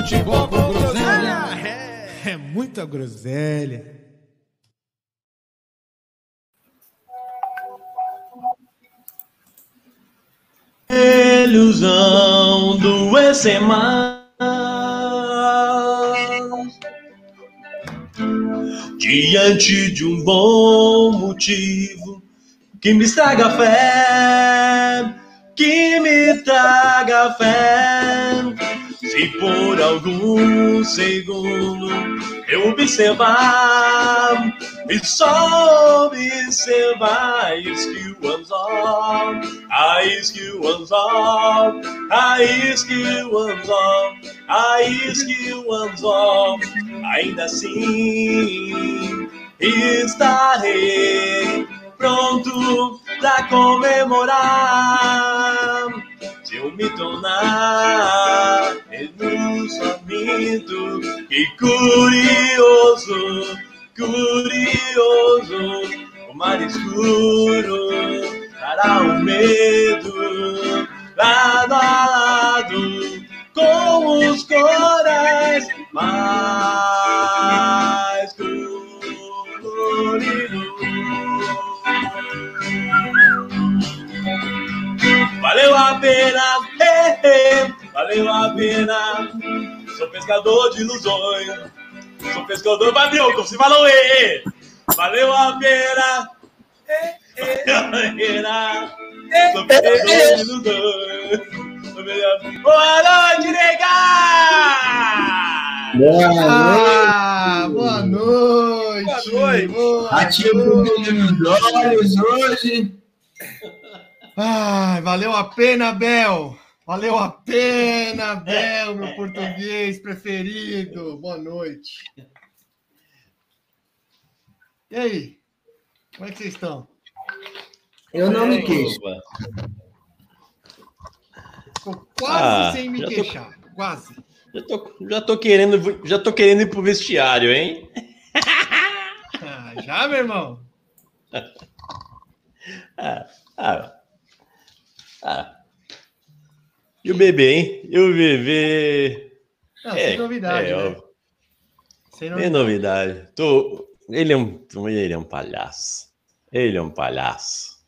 Futebol com groselha. É muita groselha. Ilusão do ECMA Diante de um bom motivo Que me traga fé Que me traga fé Se por algum segundo eu observar e só observar is que o anzol, is que o anzol, is que o anzol, is que o anzol, ainda assim estarei pronto pra comemorar eu me tornar faminto e curioso, curioso, o mar escuro dará o medo lado a lado com os corais mais coloridos. Valeu a pena, eh, eh, valeu a pena. Sou pescador de ilusões. Sou pescador, valeu, como se falou, eh, eh. Valeu a pena. eh, eh, Valeu a pena. Sou pescador de ilusões. Sou pescador- Boa noite, nega! Ah, boa noite! Boa noite. Boa Ativo o noite. brilho nos olhos hoje. Ai, valeu a pena, Bel! Valeu a pena, Bel, meu português preferido. Boa noite. E aí? Como é que vocês estão? Eu não me queixo. Ficou quase Ah, sem me já tô- queixar. Quase. Já tô, já tô querendo, já tô querendo ir pro vestiário, hein? Ah, já, meu irmão? Ah, ah, ah. E o bebê, hein? E o bebê. Não, sem novidade, é, né? Sem novidade. novidade. Tô, ele, é um, ele é um palhaço. Ele é um palhaço.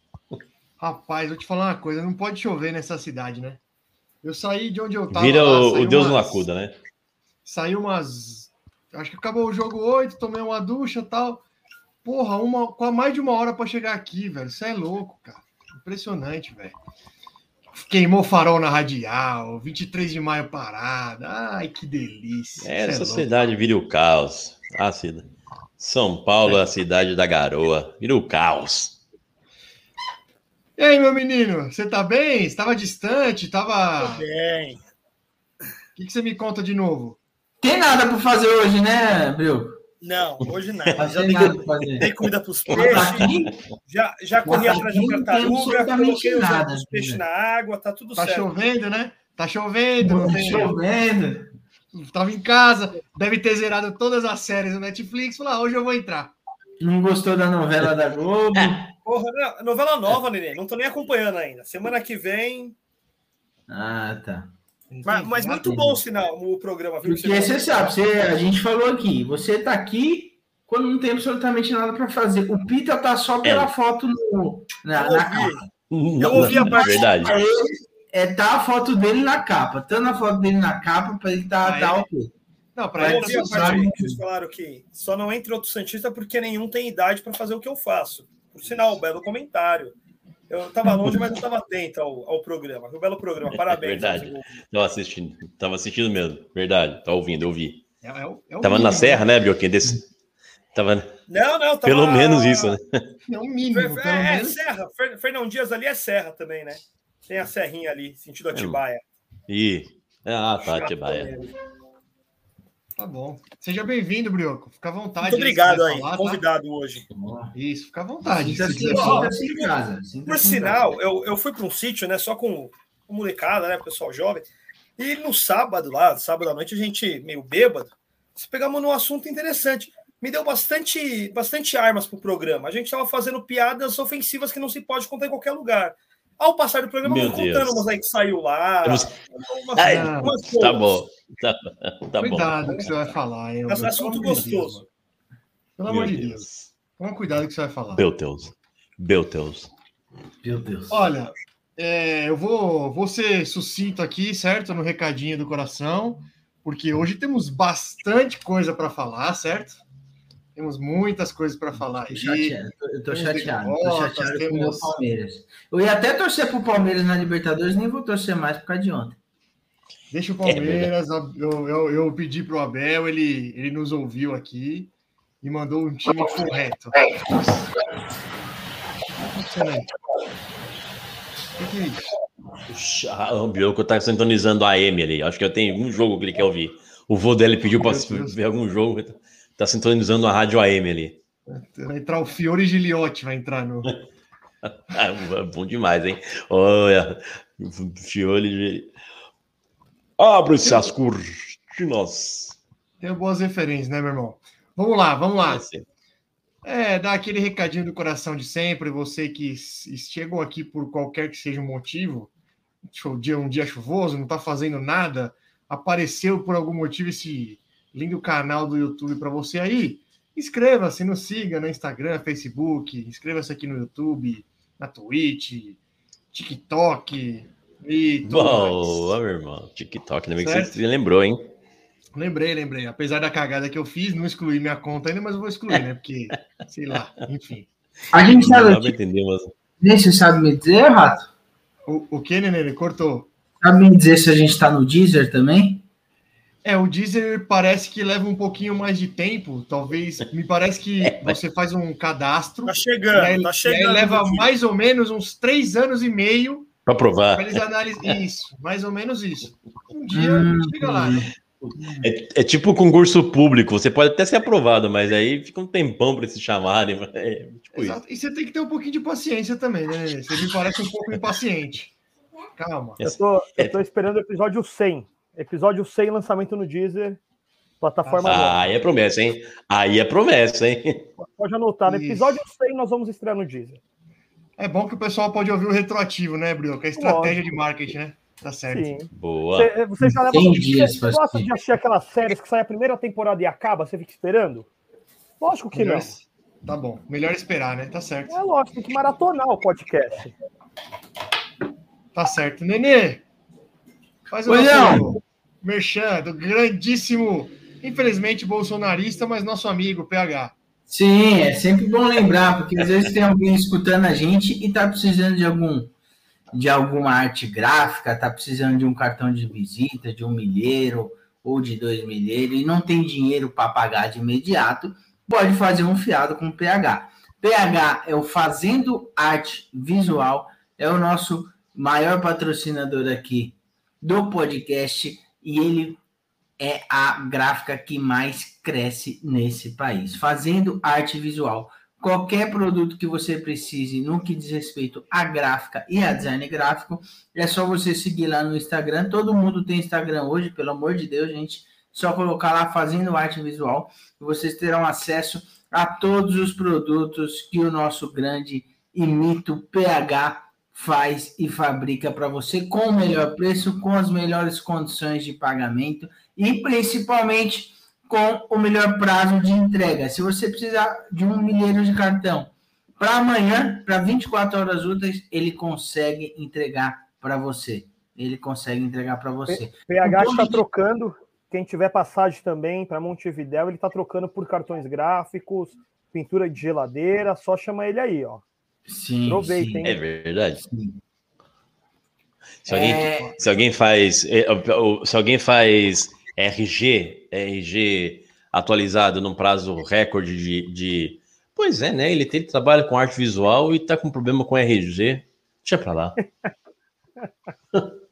Rapaz, vou te falar uma coisa, não pode chover nessa cidade, né? Eu saí de onde eu tava. Vira lá, o, Deus umas- acuda, né? Saiu umas. Acho que acabou o jogo 8, tomei uma ducha e tal. Porra, uma, com mais de uma hora pra chegar aqui, velho. Isso é louco, cara. Impressionante, velho. Queimou farol na radial, 23 de maio parada. Ai, que delícia. É, essa louco. cidade vira o caos. Ah, cida. São Paulo é a cidade da garoa. Vira o caos. E aí, meu menino, você tá bem? Você tava distante? Tava. O Bem, que, que você me conta de novo? Tem nada para fazer hoje, né, Bril? Não, hoje Não nada. Já tem dei, nada para fazer. dei comida pros Mas peixes, já, já corri atrás de aqui não tem tartaruga, coloquei os, nada, os peixes né? na água, tá tudo Tá certo. chovendo, né? Tá chovendo, não tá chovendo. Tava em casa, deve ter zerado todas as séries do Netflix. Falou, ah, hoje eu vou entrar. Não gostou da novela da Globo? Porra, não, novela nova, Nenê. Não tô nem acompanhando ainda. Semana que vem. Ah, tá. Mas, mas muito bom o sinal, o programa, viu? Porque você sabe, você, a gente falou aqui, você tá aqui quando não tem absolutamente nada para fazer. O Pita tá só pela É. foto no, na, Eu na ouvi. capa. Não, ouvi a parte- verdade. É, ele- é tá a foto dele na capa. Tanto a foto dele na capa, para ele tá, Ah, tá é? ok. Não, Eu ele ouvi a tá parte que vocês falaram que só não entra outro Santista porque nenhum tem idade para fazer o que eu faço. Por sinal, belo comentário. Eu tava longe, mas não estava atento ao, ao programa. Um belo programa, parabéns. verdade. aos- Tava assistindo. Tava assistindo mesmo. Verdade. Tá ouvindo, eu vi. É, é é Tava na serra, né, Bioquinha? Desse... Tava... Não, não, tava... Pelo menos isso, né? É o mínimo, É, pelo é, menos. Serra. Fer- Fernão Dias ali é Serra também, né? Tem a serrinha ali, sentido Atibaia. E... Ah, tá, Atibaia. Tá bom. Seja bem-vindo, Brioco. Fica à vontade. Muito obrigado aí, falar, tá? convidado hoje. Isso, fica à vontade. Se casa. Por sinal, eu, eu fui para um sítio, né, só com, com molecada, né, pessoal jovem, e no sábado lá, sábado à noite, a gente meio bêbado, se pegamos num assunto interessante. Me deu bastante, bastante armas pro programa. A gente estava fazendo piadas ofensivas que não se pode contar em qualquer lugar. Ao passar do programa, Meu eu vou contando Deus. umas aí que saiu lá. Temos- umas- Ai, umas Tá coisas. bom. Tá, tá bom. Cuidado com o que você vai falar, hein? Pelo assunto Deus, gostoso. mano. Pelo amor Meu de Deus. Toma cuidado que você vai falar. Belteus. Belteus. Meu Deus. Olha, é, eu vou, vou ser sucinto aqui, certo? No recadinho do coração, porque hoje temos bastante coisa para falar, certo? Temos muitas coisas para falar aí. chateado, eu tô- temos chateado, tô chateado com o meu temos- Palmeiras. Eu ia até torcer pro Palmeiras na Libertadores, nem vou torcer mais por causa de ontem. Deixa o É Palmeiras, eu, eu, eu pedi pro Abel, ele, ele nos ouviu aqui e mandou um time correto. Excelente. O que, é isso? O Bioco tá sintonizando a AM ali. Acho que eu tenho um jogo que ele quer ouvir. O vô dele pediu para ver algum jogo. Tá sintonizando a rádio AM ali. Vai entrar o Fiore Giliotti, vai entrar no. Ah, bom demais, hein? Olha, Fiore. Abre-se as cortinas. Tem boas referências, né, meu irmão? Vamos lá, vamos lá. Esse. É, dar aquele recadinho do coração de sempre. Você que chegou aqui por qualquer que seja o motivo, um dia, um dia chuvoso, não está fazendo nada, apareceu por algum motivo esse lindo canal do YouTube para você aí. Inscreva-se, nos siga no Instagram, Facebook, inscreva-se aqui no YouTube, na Twitch, TikTok e tudo mais. Boa, meu irmão. TikTok, ainda bem que você lembrou, hein? Lembrei, lembrei. Apesar da cagada que eu fiz, não excluí minha conta ainda, mas eu vou excluir, né? Porque, sei lá, enfim. A gente Não sabe, pra entender, mas. você sabe me dizer, Rato? O, o que, Nenê? Ele cortou. Sabe me dizer se a gente tá no Deezer também? É, o Deezer parece que leva um pouquinho mais de tempo. Talvez, me parece que você faz um cadastro. Tá E chegando, aí, tá e aí chegando. leva mais ou menos uns três anos e meio Pra provar. para eles analisarem isso. Mais ou menos isso. Um dia Hum, chega lá, né? É, é tipo concurso público. Você pode até ser aprovado, mas aí fica um tempão pra se chamarem. É tipo. E você tem que ter um pouquinho de paciência também, né? Você me parece um pouco impaciente. Calma. É. Eu tô, eu tô esperando o episódio 100. Episódio 100, lançamento no Deezer, plataforma Ah, nova. Aí é promessa, hein? Aí é promessa, hein? Pode anotar, no episódio 100 nós vamos estrear no Deezer. É bom que o pessoal pode ouvir o retroativo, né, Brioco? É estratégia de marketing, né? Tá certo. Sim. Boa. Você, você já leva. 100 Você, dias você gosta de assistir aquelas séries que sai a primeira temporada e acaba, você fica esperando? Lógico que Melhor- não. Tá bom. Melhor esperar, né? Tá certo. É lógico, tem que maratonar o podcast. Tá certo. Nenê, faz o Oi, nosso merchan do grandíssimo, infelizmente bolsonarista, mas nosso amigo, PH. Sim, é sempre bom lembrar, porque às vezes tem alguém escutando a gente e tá precisando de algum de alguma arte gráfica, tá precisando de um cartão de visita, de um milheiro ou de dois milheiros e não tem dinheiro para pagar de imediato, pode fazer um fiado com o PH. PH é o Fazendo Arte Visual, é o nosso maior patrocinador aqui do podcast e ele é a gráfica que mais cresce nesse país, fazendo arte visual. Qualquer produto que você precise no que diz respeito à gráfica e a design gráfico, é só você seguir lá no Instagram. Todo mundo tem Instagram hoje, pelo amor de Deus, gente. Só colocar lá fazendo arte visual e vocês terão acesso a todos os produtos que o nosso grande e mito PH faz e fabrica para você com o melhor preço, com as melhores condições de pagamento e principalmente com o melhor prazo de entrega. Se você precisar de um milheiro de cartão para amanhã, para 24 horas úteis, ele consegue entregar para você. Ele consegue entregar para você. PH está trocando. Quem tiver passagem também para Montevidéu, ele está trocando por cartões gráficos, pintura de geladeira. Só chama ele aí, ó. Sim, Aproveita, sim? É verdade. sim. Se alguém, É, se alguém faz. o- Se alguém faz RG, RG atualizado num prazo recorde de. de- Pois é, né? Ele, ele trabalha com arte visual e tá com problema com RG. Deixa pra lá.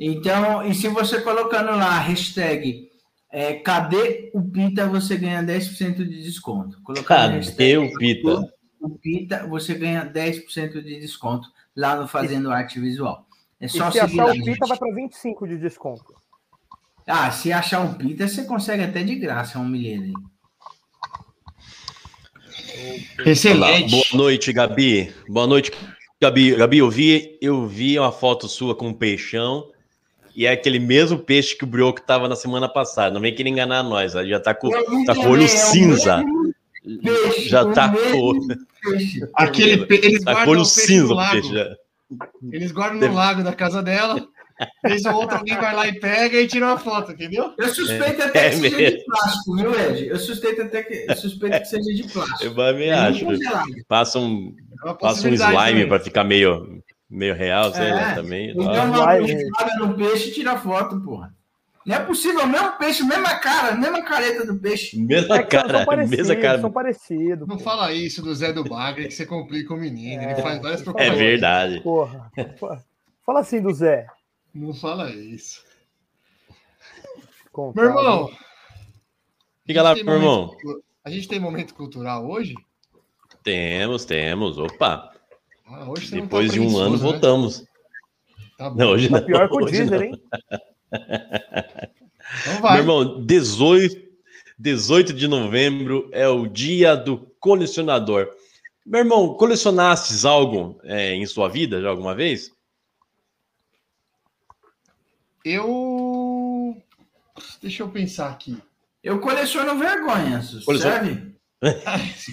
Então, e se você colocando lá a hashtag É, cadê o Pita? Você ganha 10% de desconto. Colocando Cadê hashtag o Pita? O Pita, você ganha 10% de desconto lá no Fazendo Arte Visual. É E só se seguir achar lá, o Pita, gente. vai para 25 de desconto. Ah, se achar um Pita, você consegue até de graça um milheiro aí. Olá, Excelente. boa noite, Gabi. Boa noite, Gabi. Gabi, eu vi, eu vi uma foto sua com um peixão e é aquele mesmo peixe que o Brioco tava na semana passada. Não vem querer enganar nós, já tá com, tá com o entendi, olho é o cinza. Peixe, Já tá com, peixe. Aquele, pe- eles tá com o guardam o peixe cinza no peixe. já. Eles guardam Deve- no lago da casa dela. Vez ou outra, alguém vai lá e pega e tira uma foto, entendeu? Eu suspeito até é que seja mesmo. de plástico, viu, Ed? Eu suspeito até que, eu suspeito que seja de plástico. Eu também acho. Passa um, É passa um slime para ficar meio, meio real, sei É. lá, também. Então, Ó. uma Vai, congelada no peixe e tira foto, porra. Não é possível, o mesmo peixe, mesma cara, mesma careta do peixe. Mesma É cara, são parecidos, mesma cara. são parecidos. Não pô. fala isso do Zé do Bagre, que você complica o menino. Ele faz várias É verdade. Porra. Fala assim do Zé. Não fala isso. Contado. Meu irmão. Fica lá, meu irmão. A gente tem momento cultural hoje? Temos, temos. Opa, Ah, hoje você não tá depois de um ano né? voltamos. Tá bom. Não, hoje não. Pior que o não. hein? Então Meu vai. irmão, 18, 18 de novembro é o dia do colecionador. Meu irmão, colecionastes algo é, em sua vida já alguma vez? Eu. Deixa eu pensar aqui. Eu coleciono vergonhas, Coleciona- serve?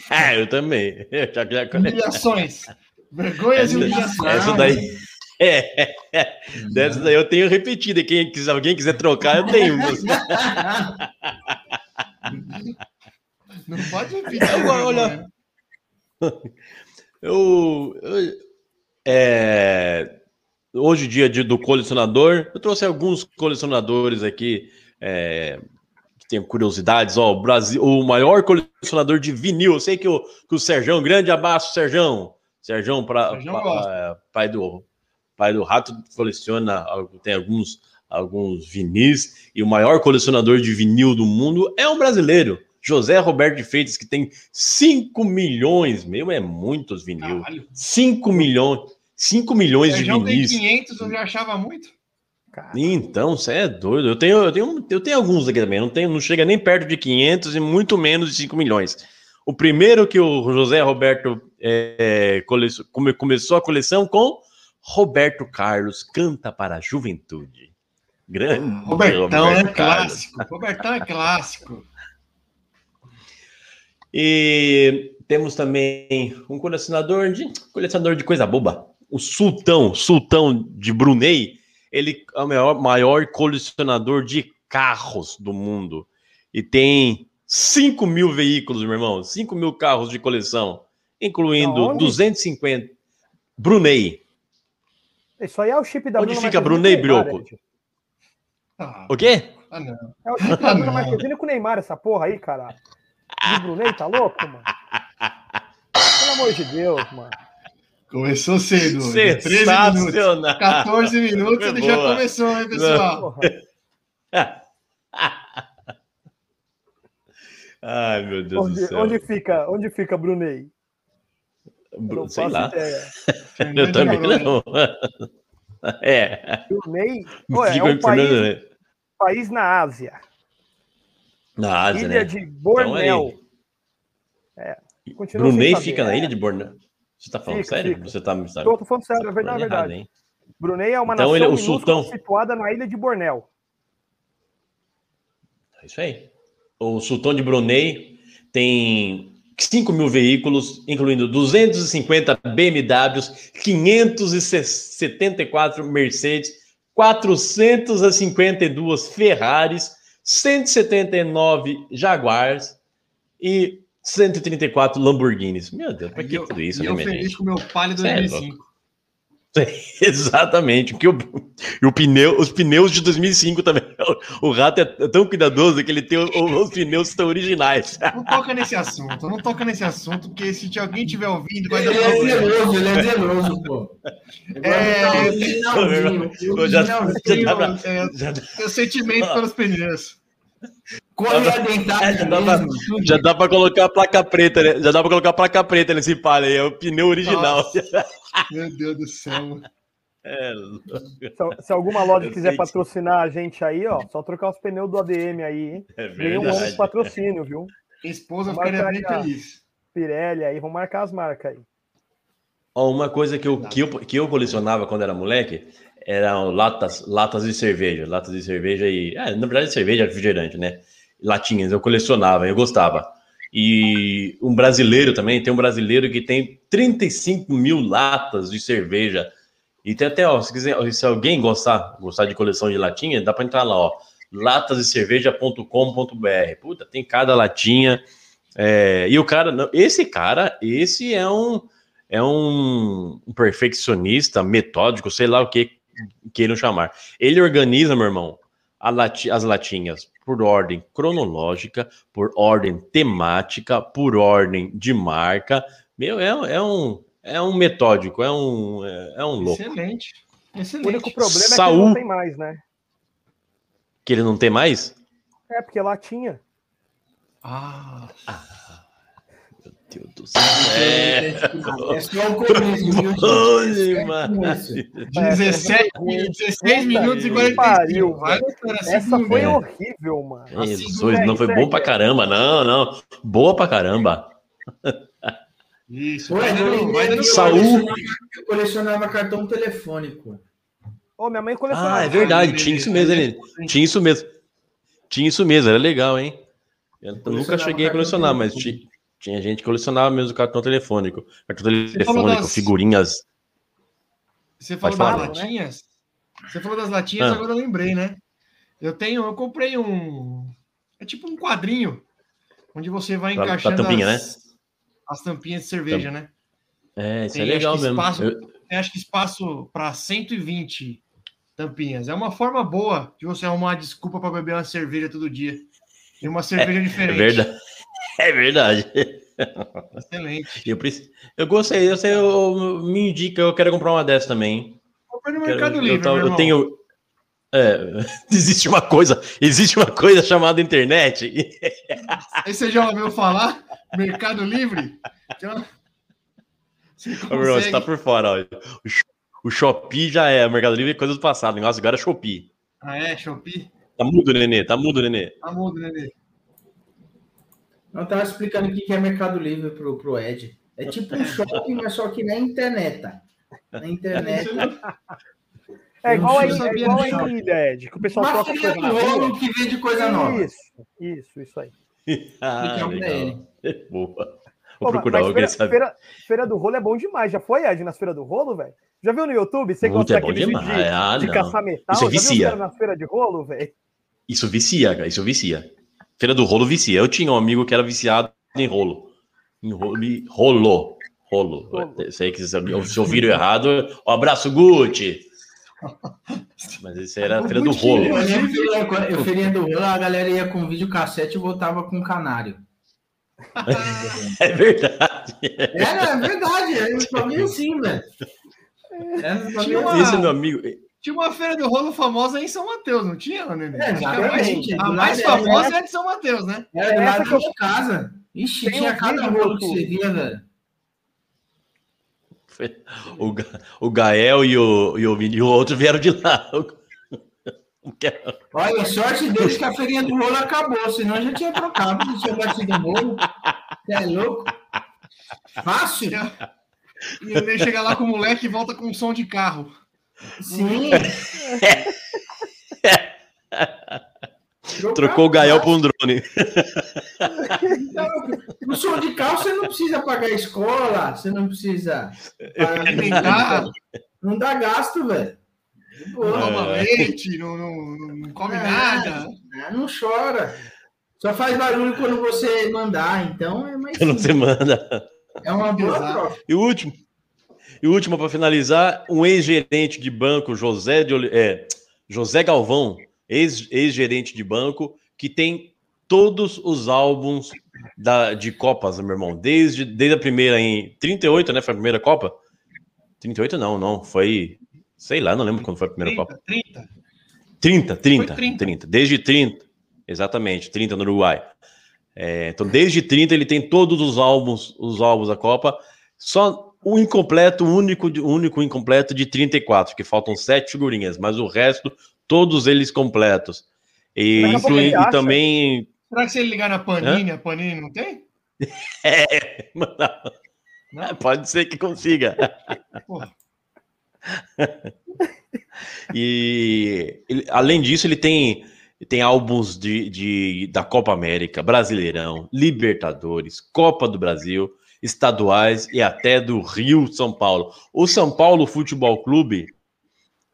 Ah, eu também. Eu já, já Humilhações. Vergonhas e essa, humilhações. essa daí. É, dessa daí eu tenho repetido. e Quem, se alguém quiser trocar, eu tenho. Não pode repetir. Agora, olha- né? Eu, eu- é, hoje, dia de- do colecionador, eu trouxe alguns colecionadores aqui é, que tenho curiosidades. Ó, o Brasil, o maior colecionador de vinil. Eu sei que o, que o Serjão, grande abraço, Serjão. Serjão, pra, Serjão pa- gosta. pa- pai do pai do Rato, coleciona, tem alguns, alguns vinis. E o maior colecionador de vinil do mundo é um brasileiro. José Roberto de Freitas, que tem 5 milhões, meu, é muitos vinil. Caralho. 5 milhões, 5 milhões O de Sérgio tem vinis. 500, eu já achava muito. Cara, Então, você é doido. Eu tenho, eu tenho, eu tenho alguns aqui também. Não, tenho, não chega nem perto de 500 e muito menos de 5 milhões. O primeiro que o José Roberto é, cole- come- começou a coleção com Roberto Carlos, Canta para a Juventude. Grande Robertão é Roberto Carlos. clássico. Robertão é clássico. E temos também um colecionador de colecionador de coisa boba. O Sultão, Sultão de Brunei, ele é o maior, maior colecionador de carros do mundo. E tem 5 mil veículos, meu irmão. 5 mil carros de coleção, incluindo Aonde? 250. Brunei. Isso aí é o chip da Onde Bruna fica Brunei, o Brioco? Ah, O quê? ah, não. É o chip Ah, da Bruna não. Marquezine com o Neymar, essa porra aí, caralho. De Brunei, tá louco, mano? Pelo amor de Deus, mano. Começou cedo. hoje, 13 minutos. Sensacional. 14 minutos ele já começou, hein, pessoal? Ai, meu Deus do Onde, céu. onde fica, onde fica Brunei? Eu não Sei lá. Eu também não. É. Brunei Ué, é um país, né? país na Ásia. Na Ásia, ilha né? de Então, Bornéu. É. Brunei fica na É. ilha de Bornéu. Você tá falando Fica, sério? fica. Você tá me sabe? Tô, tô falando sério, é verdade, é verdade. Brunei é uma Então nação ele é o minúscula sultão. situada na ilha de Bornéu. É isso aí. O Sultão de Brunei tem 5 mil veículos, incluindo 250 BMWs, 574 Mercedes, 452 Ferraris, 179 Jaguars e 134 Lamborghinis. Meu Deus, pra E que eu, tudo isso, e né, eu feliz gente? com o meu Palio Cê é 2005. Exatamente, porque o, e o pneu, os pneus de 2005 também. O, o rato é tão cuidadoso que ele tem o- o- os pneus que estão originais. Não toca nesse assunto, não toca nesse assunto, porque se alguém estiver ouvindo, vai dar Ele é zeloso, ele é zeloso, pô. É, já- originalzinho. já dá pra- É, Já- Tem sentimento pelos pneus. Correia dentada Já dá pra- mesmo. tudo. Já dá pra colocar a placa preta, né? Já dá pra colocar a placa preta nesse palio aí, é o pneu original. Nossa. Meu Deus do céu. É, Se, se alguma loja Eu quiser sei patrocinar a gente aí, ó, só trocar os pneus do ADM aí, hein? é Ganha um verdade. patrocínio, viu? Minha esposa Vamos ficaria bem feliz. Pirelli aí, vamos marcar as marcas aí. Ó, uma coisa que eu, que, eu, que eu colecionava quando era moleque eram latas, latas de cerveja. Latas de cerveja e. É, na verdade, cerveja refrigerante, né? Latinhas, eu colecionava, eu gostava. E um brasileiro também, tem um brasileiro que tem 35 mil latas de cerveja. E tem até, ó, se, quiser, se alguém gostar, gostar de coleção de latinha, dá para entrar lá, ó. latasdecerveja.com.br. Puta, tem cada latinha. é, e o cara, esse cara, esse é um é um, perfeccionista, metódico, sei lá o que queiram chamar. Ele organiza, meu irmão, lati- as latinhas por ordem cronológica, por ordem temática, por ordem de marca. Meu, é, é um é um metódico, é um é, é um louco. Excelente. O Excelente. único problema é que Saúl. ele não tem mais, né? Que ele não tem mais? É, porque lá tinha. Ah, Meu Deus do céu. É. É só o começo, viu, gente? Olha, É mano. começo. 17, ruim. 16 minutos e que 45. pariu, Vai, velho. cara, Essa foi horrível, mano. É, Assim, Jesus, não foi bom pra caramba, não, não. Boa pra caramba. Isso, Ué, vai eu dando, vai dando Saúl. colecionava- Eu colecionava cartão telefônico. Ô, minha mãe colecionava. Ah, é verdade, Nenê, tinha isso mesmo, é hein? Tinha isso mesmo. Tinha isso mesmo, era legal, hein? Eu nunca cheguei a colecionar, mas telefônico. Ti- tinha gente que colecionava mesmo cartão telefônico. Cartão telefônico, das- figurinhas. Você falou das falar. latinhas? Você falou das latinhas, Ah. agora eu lembrei, né? Eu tenho, eu comprei um. É tipo um quadrinho onde você vai Pra- pra encaixando tampinha, né? as, as tampinhas de cerveja, né? É, isso é Tem, legal acho que mesmo. espaço- Eu- acho que espaço para 120 tampinhas. É uma forma boa de você arrumar uma desculpa para beber uma cerveja todo dia. E uma cerveja é diferente. verdade. É verdade. Excelente. Eu, eu gostei, eu, sei, eu, eu- me indica, eu quero comprar uma dessas também. Comprei no Quero- Mercado eu, Livre, eu irmão. tenho. É, existe uma coisa, existe uma coisa chamada internet. Aí você já ouviu falar? Mercado Livre? Você meu irmão, você tá por fora, ó. O, o Shopee já é, o Mercado Livre é coisa do passado. O negócio agora é Shopee. Ah, é? Shopee? Tá mudo, Nenê, tá mudo, Nenê. Tá mudo, Nenê. Eu tava explicando o que é Mercado Livre pro, pro Ed. É tipo um shopping, mas só que na internet. tá? Na internet. É igual aí, Eu é igual ilha, Ed, que o pessoal Uma troca feira coisa na rolo que vende coisa nova. Isso, isso, isso aí. Ah, legal. Boa. Vou Pô, procurar, mas queria feira, saber. feira, feira do rolo é bom demais. Já foi, Ed, nas feiras do rolo, velho? Já viu no YouTube? Você Muito, gosta é bom demais. de, Ah, de não. caçar metal? Isso Já viu os vicia. caras nas feiras de rolo, velho? Isso vicia, cara. Isso vicia. Feira do rolo vicia. Eu tinha um amigo que era viciado em rolo. Em rolo. Rolo. Rolo. Rolo. Sei que se se ouviram errado. Um abraço, Gucci. Mas esse era a feira do rolo. Eu lembro que eu, feirinha do rolo, a galera ia com videocassete e voltava com canário. É verdade. Era é verdade, era um bagulho assim, velho. Era uma-. Esse é meu amigo. Tinha uma feira do rolo famosa em São Mateus, não tinha, Nenê? É, a mais, a Do mais lado famosa é a de São Mateus, né? Era do Essa lado da eu- casa. Ixi, Tem tinha cada rolo que você via, velho. O, Ga- o Gael e o, e, o, e o outro vieram de lá. É- Olha, sorte deles que a feirinha do rolo acabou, senão já tinha trocado, não tinha batido o rolo. Você é louco? Fácil? E o Nenê chega lá com o moleque e volta com um som de carro. Sim. Trocou o Gael por um drone. No som de carro você não precisa pagar a escola, você não precisa Alimentar, Não dá gasto, velho. Toma leite, não, não, não come É. nada. Não chora. Só faz barulho quando você mandar, então é mais Quando simples. você manda. É uma boa troca. E o último. E o último, para finalizar, um ex-gerente de banco, José, de é, José Galvão, ex- ex-gerente de banco, que tem todos os álbuns da, de Copas, meu irmão. Desde, desde a primeira em 38, né? Foi a primeira Copa? 38 não, não. Foi. Sei lá, não lembro quando foi a primeira 30, Copa. 30. 30, 30, Foi 30. 30. Desde 30. exatamente, 30 no Uruguai. É, então, desde 30 ele tem todos os álbuns, os álbuns da Copa, só o incompleto, o único, o único incompleto de 34, que faltam sete figurinhas, mas o resto, todos eles completos. E, inclui, ele e também. Será que se ele ligar na Panini, a Panini não tem? É, não, pode ser que consiga. E ele- além disso, ele tem, tem álbuns de, de- da Copa América, Brasileirão, Libertadores, Copa do Brasil, estaduais e até do Rio São Paulo. O São Paulo Futebol Clube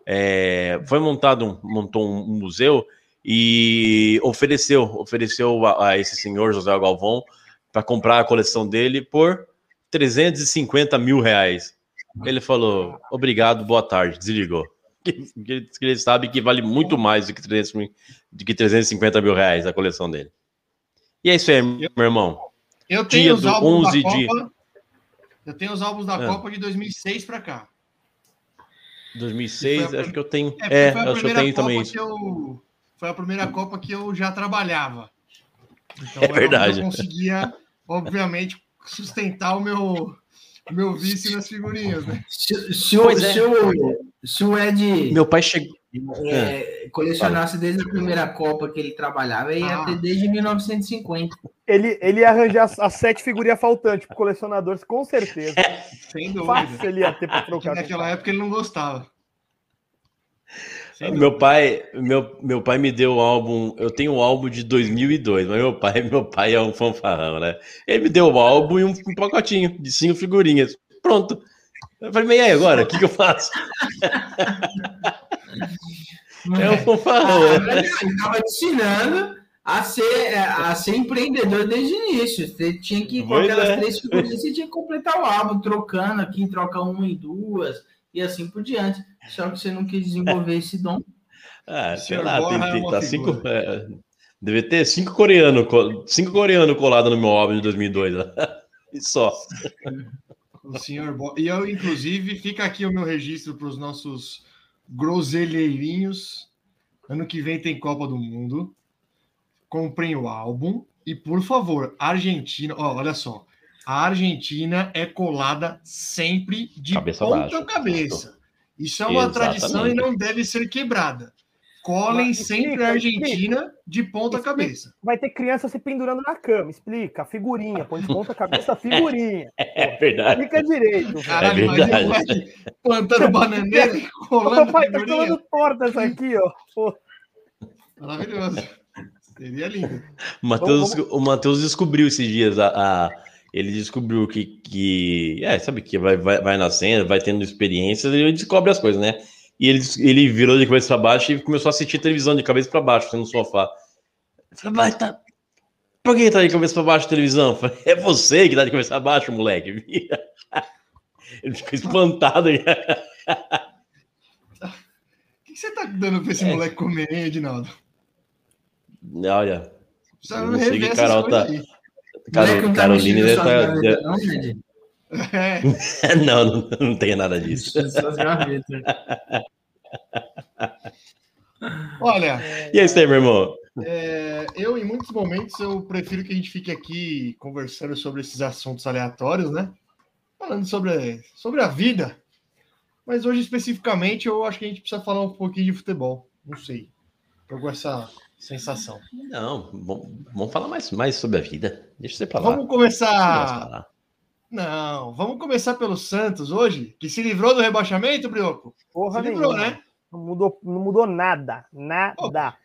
é, foi montado um, montou um, museu e ofereceu ofereceu a, a esse senhor José Galvão para comprar a coleção dele por 350 mil reais. Ele falou, obrigado, boa tarde, desligou. Ele- ele sabe que vale muito mais do que, 300 mil- do que 350 mil reais a coleção dele. E é isso aí, meu irmão. Eu tenho Dia os álbuns 11 da de- Copa. Eu tenho os álbuns da Ah. Copa de 2006 pra cá. 2006, Foi a acho que eu tenho. É, É, foi a acho que eu tenho Copa também isso. que eu foi a primeira Copa que eu já trabalhava. Então É verdade. Eu conseguia, obviamente, sustentar o meu o meu vício nas figurinhas, né? Se, se o, Pois é. se, o, se o Ed Meu pai chegou. É, colecionasse desde a primeira Copa que ele trabalhava, ele ia Ah. ter desde 1950. Ele, ele ia arranjar as, as sete figurinhas faltantes pro colecionador, com certeza. Sem dúvida. Fácil ele ia ter pra trocar. o naquela época ele não gostava. Sem dúvida. Meu pai, meu, meu pai me deu o álbum. Eu tenho o álbum de 2002, mas meu pai, meu pai é um fanfarrão, né? Ele me deu o álbum e um, um pacotinho de cinco figurinhas. Pronto. Eu falei, mas e aí agora? O que, que eu faço? É né? mas ele estava te ensinando a ser, a ser empreendedor desde o início. Você tinha que, com aquelas é. três figurinhas, você tinha que completar o álbum, trocando aqui, troca uma em duas, e assim por diante. Só que você não quis desenvolver esse dom. Ah, sei Senhor lá, tem, é tem, uma tá cinco. é, deve ter cinco coreanos, co- cinco coreanos colados no meu álbum de 2002. né? E só. O senhor Bo... E eu, inclusive, fica aqui o meu registro para os nossos groselheirinhos. Ano que vem tem Copa do Mundo. Comprem o álbum. E, por favor, Argentina. Ó, olha só. A Argentina é colada sempre de Cabeça ponta baixa. a cabeça. Isso é uma Exatamente. tradição e não deve ser quebrada. Colhem Mas sempre explica, a Argentina de ponta a Explica. cabeça. Vai ter criança se pendurando na cama. Explica. Figurinha. Põe de ponta cabeça figurinha. É verdade. Explica direito. Caralho, É imagina o verdade. moleque plantando bananeira e O colando papai tá figurinha. falando torta essa aqui, ó. Pô, Maravilhoso. Seria lindo. O Matheus, Vamos- o Matheus descobriu esses dias a, a- ele descobriu que, que é, sabe que vai, vai, vai nascendo, vai tendo experiências, ele descobre as coisas, né? E ele, ele virou de cabeça para baixo e começou a assistir televisão de cabeça para baixo, no sofá. Eu falei, vai, tá. Por que tá de cabeça para baixo televisão? Eu falei, é você que tá de cabeça para baixo, moleque. Ele ficou espantado. O que você tá dando pra esse É. moleque comer, hein, Edinaldo? Olha, Precisa rever essas Carol tá- coisas Moleque, Caro, não tá mexendo deve estar. aí. É, não, não, não tem nada disso. Olha, E é aí, meu irmão. é, eu em muitos momentos eu prefiro que a gente fique aqui conversando sobre esses assuntos aleatórios, né? Falando sobre, sobre a vida. Mas hoje especificamente eu acho que a gente precisa falar um pouquinho de futebol. Não sei. Tô com essa sensação. Não, vamos, falar mais, mais sobre a vida. Deixa você lá. Vamos começar. Não, vamos começar pelo Santos hoje, que se livrou do rebaixamento, Brioco. porra Se livrou, nenhuma. né? Não mudou, não mudou nada. Nada.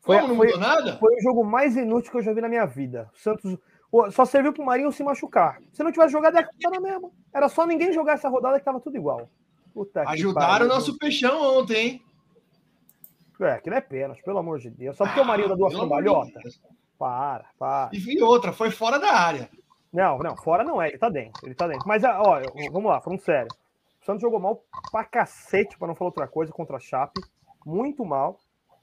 Foi, não foi, mudou nada? foi o jogo mais inútil que eu já vi na minha vida. O Santos só serviu pro Marinho se machucar. Se não tivesse jogado, estar na mesma. Era só ninguém jogar essa rodada que tava tudo igual. Puta que Ajudaram o nosso peixão ontem, hein? É, aquilo é pênalti, pelo amor de Deus. Só porque o Marinho dá duas Ah, amor de cambalhotas. Para, para. E vi outra, foi fora da área. Não, não, fora não é, ele tá dentro, ele tá dentro. Mas, ó, eu- vamos lá, falando sério. O Santos jogou mal pra cacete, pra não falar outra coisa, contra a Chape. Muito mal.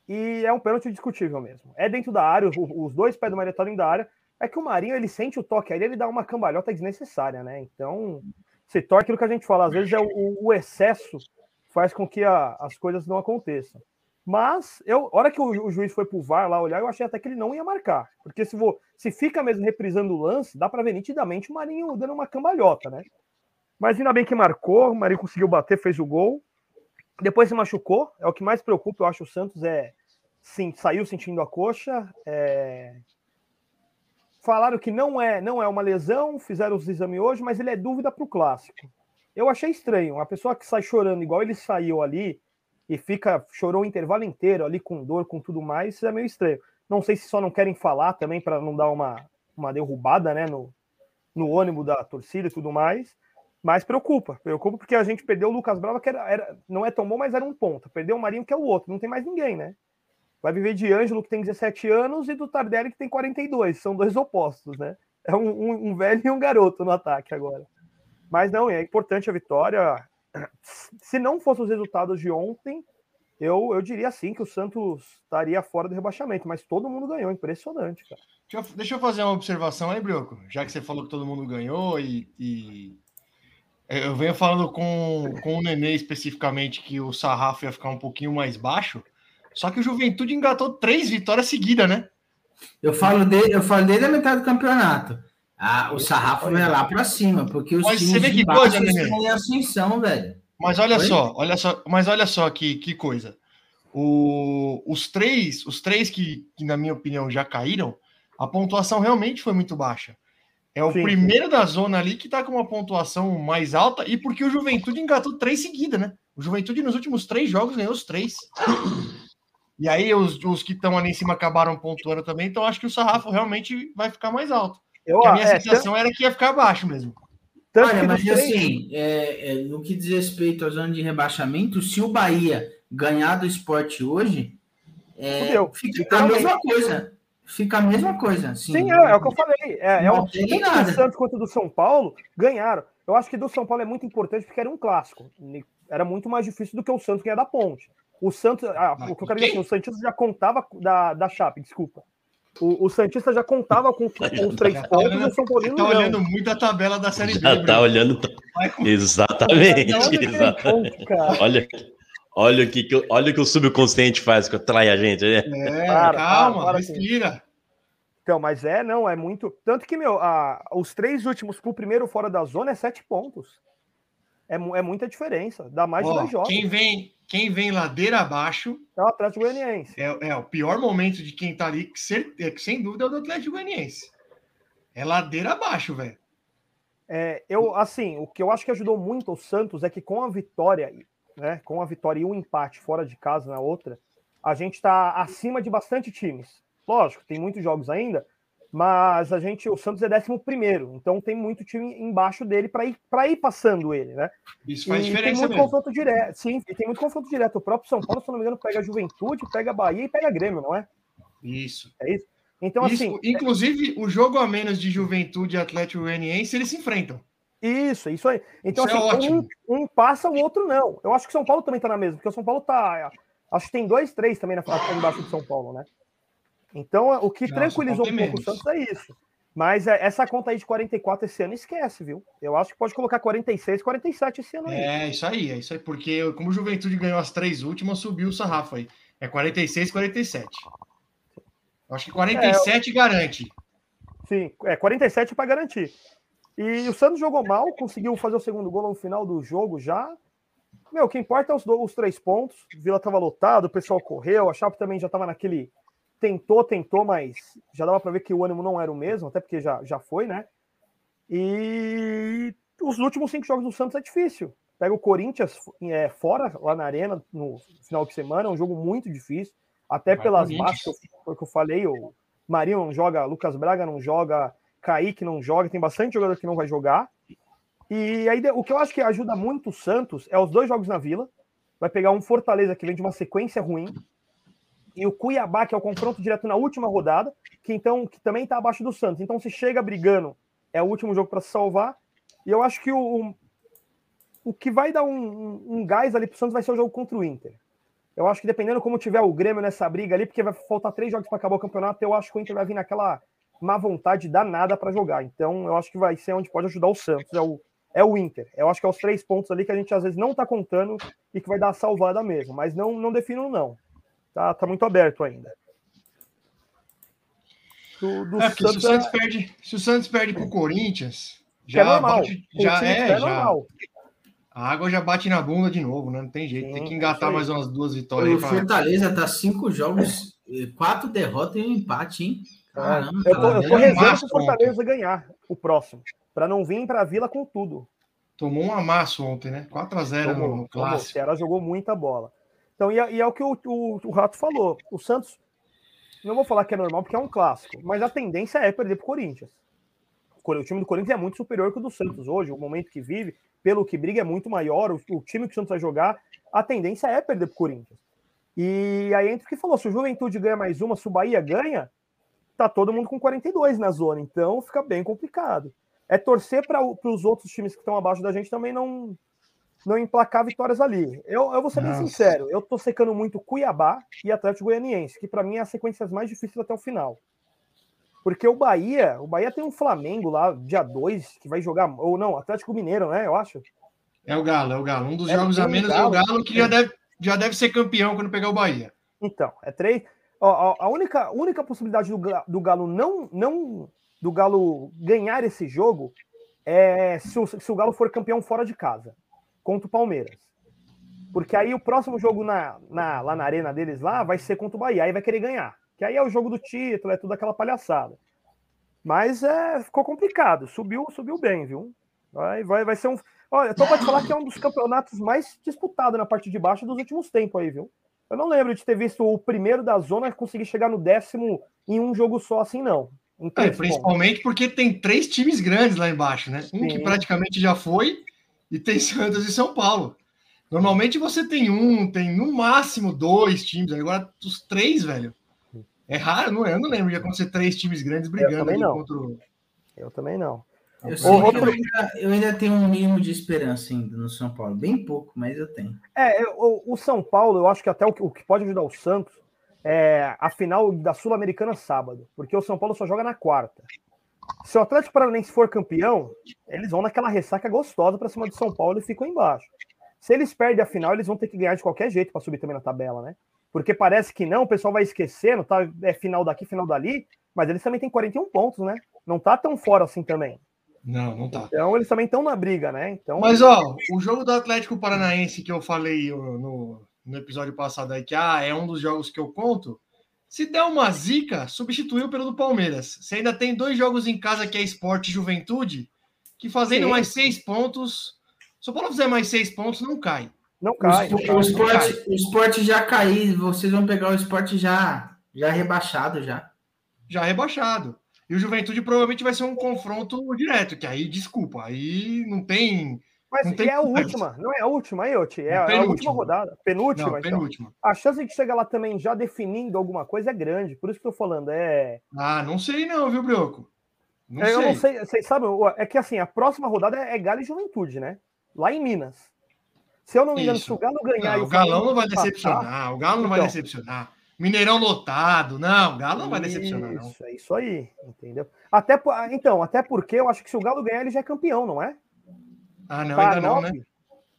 E é um pênalti discutível mesmo. É dentro da área, os dois pés do Marinho estão dentro da área. É que o Marinho, ele sente o toque aí, ele dá uma cambalhota desnecessária, né? Então, se torna aquilo que a gente fala, às vezes é o, o excesso faz com que a- as coisas não aconteçam. Mas, eu, a hora que o, o juiz foi pro VAR lá olhar, eu achei até que ele não ia marcar. Porque se, vou, se fica mesmo reprisando o lance, dá para ver nitidamente o Marinho dando uma cambalhota, né? Mas ainda bem que marcou, o Marinho conseguiu bater, fez o gol. Depois se machucou, é o que mais preocupa, eu acho, o Santos é sim, saiu sentindo a coxa. É... Falaram que não é, não é uma lesão, fizeram os exames hoje, mas ele é dúvida para o clássico. Eu achei estranho, uma pessoa que sai chorando igual ele saiu ali, e fica, chorou o intervalo inteiro ali com dor, com tudo mais, isso é meio estranho. Não sei se só não querem falar também para não dar uma, uma derrubada né, no, no ônibus da torcida e tudo mais. Mas preocupa, preocupa porque a gente perdeu o Lucas Brava, que era, era, não é tão bom, mas era um ponto. Perdeu o Marinho, que é o outro, não tem mais ninguém, né? Vai viver de Ângelo, que tem 17 anos, e do Tardelli, que tem 42. São dois opostos, né? É um, um, um velho e um garoto no ataque agora. Mas não, é importante a vitória se não fossem os resultados de ontem, eu, eu diria sim que o Santos estaria fora do rebaixamento, mas todo mundo ganhou, impressionante, cara. Deixa eu, deixa eu fazer uma observação aí, Brioco, já que você falou que todo mundo ganhou e, e... eu venho falando com, com o Nenê especificamente que o sarrafo ia ficar um pouquinho mais baixo, só que o Juventude engatou três vitórias seguidas, né? Eu falo dele, eu falo desde a metade do campeonato. Ah, o sarrafo vai lá para cima, porque os mas times você vê que coisa, estão em ascensão, velho. Mas olha Oi? só, olha só, mas olha só que, que coisa. O, os três, os três que, que, na minha opinião, já caíram, a pontuação realmente foi muito baixa. É o Sim. primeiro da zona ali que tá com uma pontuação mais alta, e porque o Juventude engatou três seguidas, né? O Juventude nos últimos três jogos ganhou os três. E aí os, os que estão ali em cima acabaram pontuando também, então acho que o sarrafo realmente vai ficar mais alto. Eu, a minha é, sensação tanto... era que ia ficar abaixo mesmo. Tanto Olha, mas três... assim, é, é, no que diz respeito à zona de rebaixamento, se o Bahia ganhar do esporte hoje, é, fica a mesma coisa. Fica a mesma coisa. Assim, Sim, é, é, o que eu falei. É, é o, tanto do Santos quanto do São Paulo ganharam. Eu acho que do São Paulo é muito importante porque era um clássico. Era muito mais difícil do que o Santos ganhar da ponte. O Santos, ah, o que eu quero dizer assim, o Santos já contava da, da Chape, desculpa. O, o Santista já contava com, com os três tá pontos e o São Paulino tá olhando muito a tabela da Série B. Já tá olhando. Exatamente. exatamente. olha, olha, o que, olha o que o subconsciente faz que atrai a gente. Né? É, para, calma, para, respira. Então, mas é, não, é muito. Tanto que, meu, a, os três últimos pro primeiro fora da zona é sete pontos. É, é muita diferença. Dá mais Ó, de dois jogos. Quem vem, quem vem ladeira abaixo. É o Atlético Goianiense. É, é o pior momento de quem tá ali, que, ser, é, que sem dúvida é o do Atlético Goianiense. É ladeira abaixo, velho. É, eu, assim, o que eu acho que ajudou muito o Santos é que com a vitória, né, com a vitória e o um empate fora de casa na outra, a gente está acima de bastante times. Lógico, tem muitos jogos ainda, mas a gente, o Santos é 11 primeiro, então tem muito time embaixo dele para ir para ir passando ele, né? Isso faz e diferença tem muito mesmo. confronto direto, sim, tem muito confronto direto. O próprio São Paulo, se não me engano, pega a Juventude, pega a Bahia e pega a Grêmio, não é? Isso. É isso. Então isso, assim, inclusive é... o jogo a menos de Juventude e Atlético Goianiense, eles se enfrentam. Isso, isso aí. Então isso é assim, é um, um, passa, o outro não. Eu acho que São Paulo também tá na mesma, porque o São Paulo tá, acho que tem dois, três também na embaixo de São Paulo, né? Então, o que tranquilizou um pouco o Santos é isso. Mas é, essa conta aí de 44 esse ano, esquece, viu? Eu acho que pode colocar 46, 47 esse ano aí. É, isso aí, é isso aí, porque como o Juventude ganhou as três últimas, subiu o sarrafo aí. É 46, 47. Eu acho que 47 é, garante. Sim, é 47 para garantir. E o Santos jogou mal, conseguiu fazer o segundo gol no final do jogo já. Meu, o que importa é os, os três pontos. O Vila estava lotado, o pessoal correu, a Chape também já estava naquele tentou, tentou, mas já dava para ver que o ânimo não era o mesmo, até porque já, já foi, né? E os últimos cinco jogos do Santos é difícil. Pega o Corinthians é, fora, lá na Arena, no final de semana, é um jogo muito difícil, até Vai pelas baixas que eu, que eu falei, o Marinho não joga, Lucas Braga não joga, Kaique não joga, tem bastante jogador que não vai jogar. E aí o que eu acho que ajuda muito o Santos é os dois jogos na Vila. Vai pegar um Fortaleza que vem de uma sequência ruim, e o Cuiabá, que é o confronto direto na última rodada, que então que também está abaixo do Santos. Então, se chega brigando, é o último jogo para se salvar. E eu acho que o, o que vai dar um, um, gás ali para o Santos vai ser o jogo contra o Inter. Eu acho que dependendo como tiver o Grêmio nessa briga ali, porque vai faltar três jogos para acabar o campeonato, eu acho que o Inter vai vir naquela má vontade danada para jogar. Então, eu acho que vai ser onde pode ajudar o Santos. É o, é o Inter. Eu acho que é os três pontos ali que a gente às vezes não está contando e que vai dar a salvada mesmo. Mas não, não defino, não. Tá, tá muito aberto ainda. Do, do É, se o Santos Santos é- perde, se o Santos perde pro Corinthians, que já é normal. bate- o já que é, tá já. normal. A água já bate na bunda de novo, né? Não tem jeito. Tem Sim, que é engatar mais umas duas vitórias O pra... Fortaleza tá cinco jogos, eh, quatro derrotas e um empate, hein? Caramba, Eu tô, eu tô rezando pro Fortaleza ganhar o próximo. Pra não vir pra Vila com tudo. Tomou um amasso ontem, né? 4x0 no, Tomou, no tomou. O clássico. Ceará jogou muita bola. Então, e é, e é o que o, o- o Rato falou. O Santos, não vou falar que é normal porque é um clássico, mas a tendência é perder Corinthians. O Cor- o time do Corinthians é muito superior que o do Santos hoje. O momento que vive, pelo que briga, é muito maior. O, o time que o Santos vai jogar, a tendência é perder pro Corinthians. E aí entra o que falou: se o Juventude ganha mais uma, se o Bahia ganha, tá todo mundo com 42 na zona. Então fica bem complicado. É torcer para os outros times que estão abaixo da gente também não, não emplacar vitórias ali. Eu, eu vou ser bem Nossa. sincero, eu tô secando muito Cuiabá e Atlético Goianiense, que para mim é as sequências mais difíceis até o final. Porque o Bahia, o Bahia tem um Flamengo lá, dia 2, que vai jogar, ou não, Atlético Mineiro, né, eu acho. É o Galo, é o Galo. Um dos É, jogos a menos é Galo. o Galo, que já deve, já deve ser campeão quando pegar o Bahia. Então, é três. Ó, a única, única possibilidade do, do Galo não, não do Galo ganhar esse jogo é se o, se o Galo for campeão fora de casa contra o Palmeiras. Porque aí o próximo jogo na, na- lá na arena deles lá vai ser contra o Bahia, aí vai querer ganhar. Que aí é o jogo do título, é tudo aquela palhaçada. Mas é, ficou complicado. Subiu, subiu bem, viu? Vai, vai, vai ser um. Olha, eu tô pra te falar que é um dos campeonatos mais disputados na parte de baixo dos últimos tempos aí, viu? Eu não lembro de ter visto o primeiro da zona conseguir chegar no décimo em um jogo só assim, não. É, pontos. principalmente porque tem três times grandes lá embaixo, né? Um que Sim. praticamente já foi e tem Santos e São Paulo. Normalmente você tem um, tem no máximo dois times. Agora, os três, velho. É raro, não é? Eu não lembro de acontecer três times grandes brigando não. contra o. Eu também não. Eu, outro- eu, ainda, eu ainda tenho um mínimo de esperança ainda no São Paulo. Bem pouco, mas eu tenho. É, eu- o, o São Paulo, eu acho que até o que, o que pode ajudar o Santos é a final da Sul-Americana sábado, porque o São Paulo só joga na quarta. Se o Atlético Paranaense for campeão, eles vão naquela ressaca gostosa para cima do São Paulo e ficam embaixo. Se eles perdem a final, eles vão ter que ganhar de qualquer jeito para subir também na tabela, né? Porque parece que não, o pessoal vai esquecendo, tá? É final daqui, final dali, mas eles também têm 41 pontos, né? Não tá tão fora assim também. Não, não tá. Então eles também estão na briga, né? Então, Mas, ó, o jogo do Atlético Paranaense que eu falei no, no episódio passado aí, que ah, é um dos jogos que eu conto. Se der uma zica, substituiu pelo do Palmeiras. Você ainda tem dois jogos em casa que é esporte e juventude, que fazendo Sim. mais seis pontos. Se o Paulo fizer mais seis pontos, não cai. não cai. o, não o cai. esporte, o esporte já caiu, vocês vão pegar o esporte já, já rebaixado já. Já rebaixado. E o Juventude provavelmente vai ser um confronto direto, que aí, desculpa, aí não tem. Mas Não tem é a última, não é a última, aí, Oti? É, a- é a última rodada. Penúltima, Não, então. penúltima. A chance de chegar lá também já definindo alguma coisa é grande. Por isso que eu tô falando. É... Ah, não sei não, viu, Brioco? Não é, eu sei. não sei, vocês sabem, é que assim, a próxima rodada é, é Galo e Juventude, né? Lá em Minas. Se eu não me engano, Isso. se o Galo ganhar. Não, o Galão não vai decepcionar. O Galo não vai Então. decepcionar. Mineirão lotado. Não, o Galo não vai decepcionar, não. Isso, é isso aí, entendeu? Até, ah, então, até porque eu acho que se o Galo ganhar, ele já é campeão, não é? Ah, não, ainda não, né?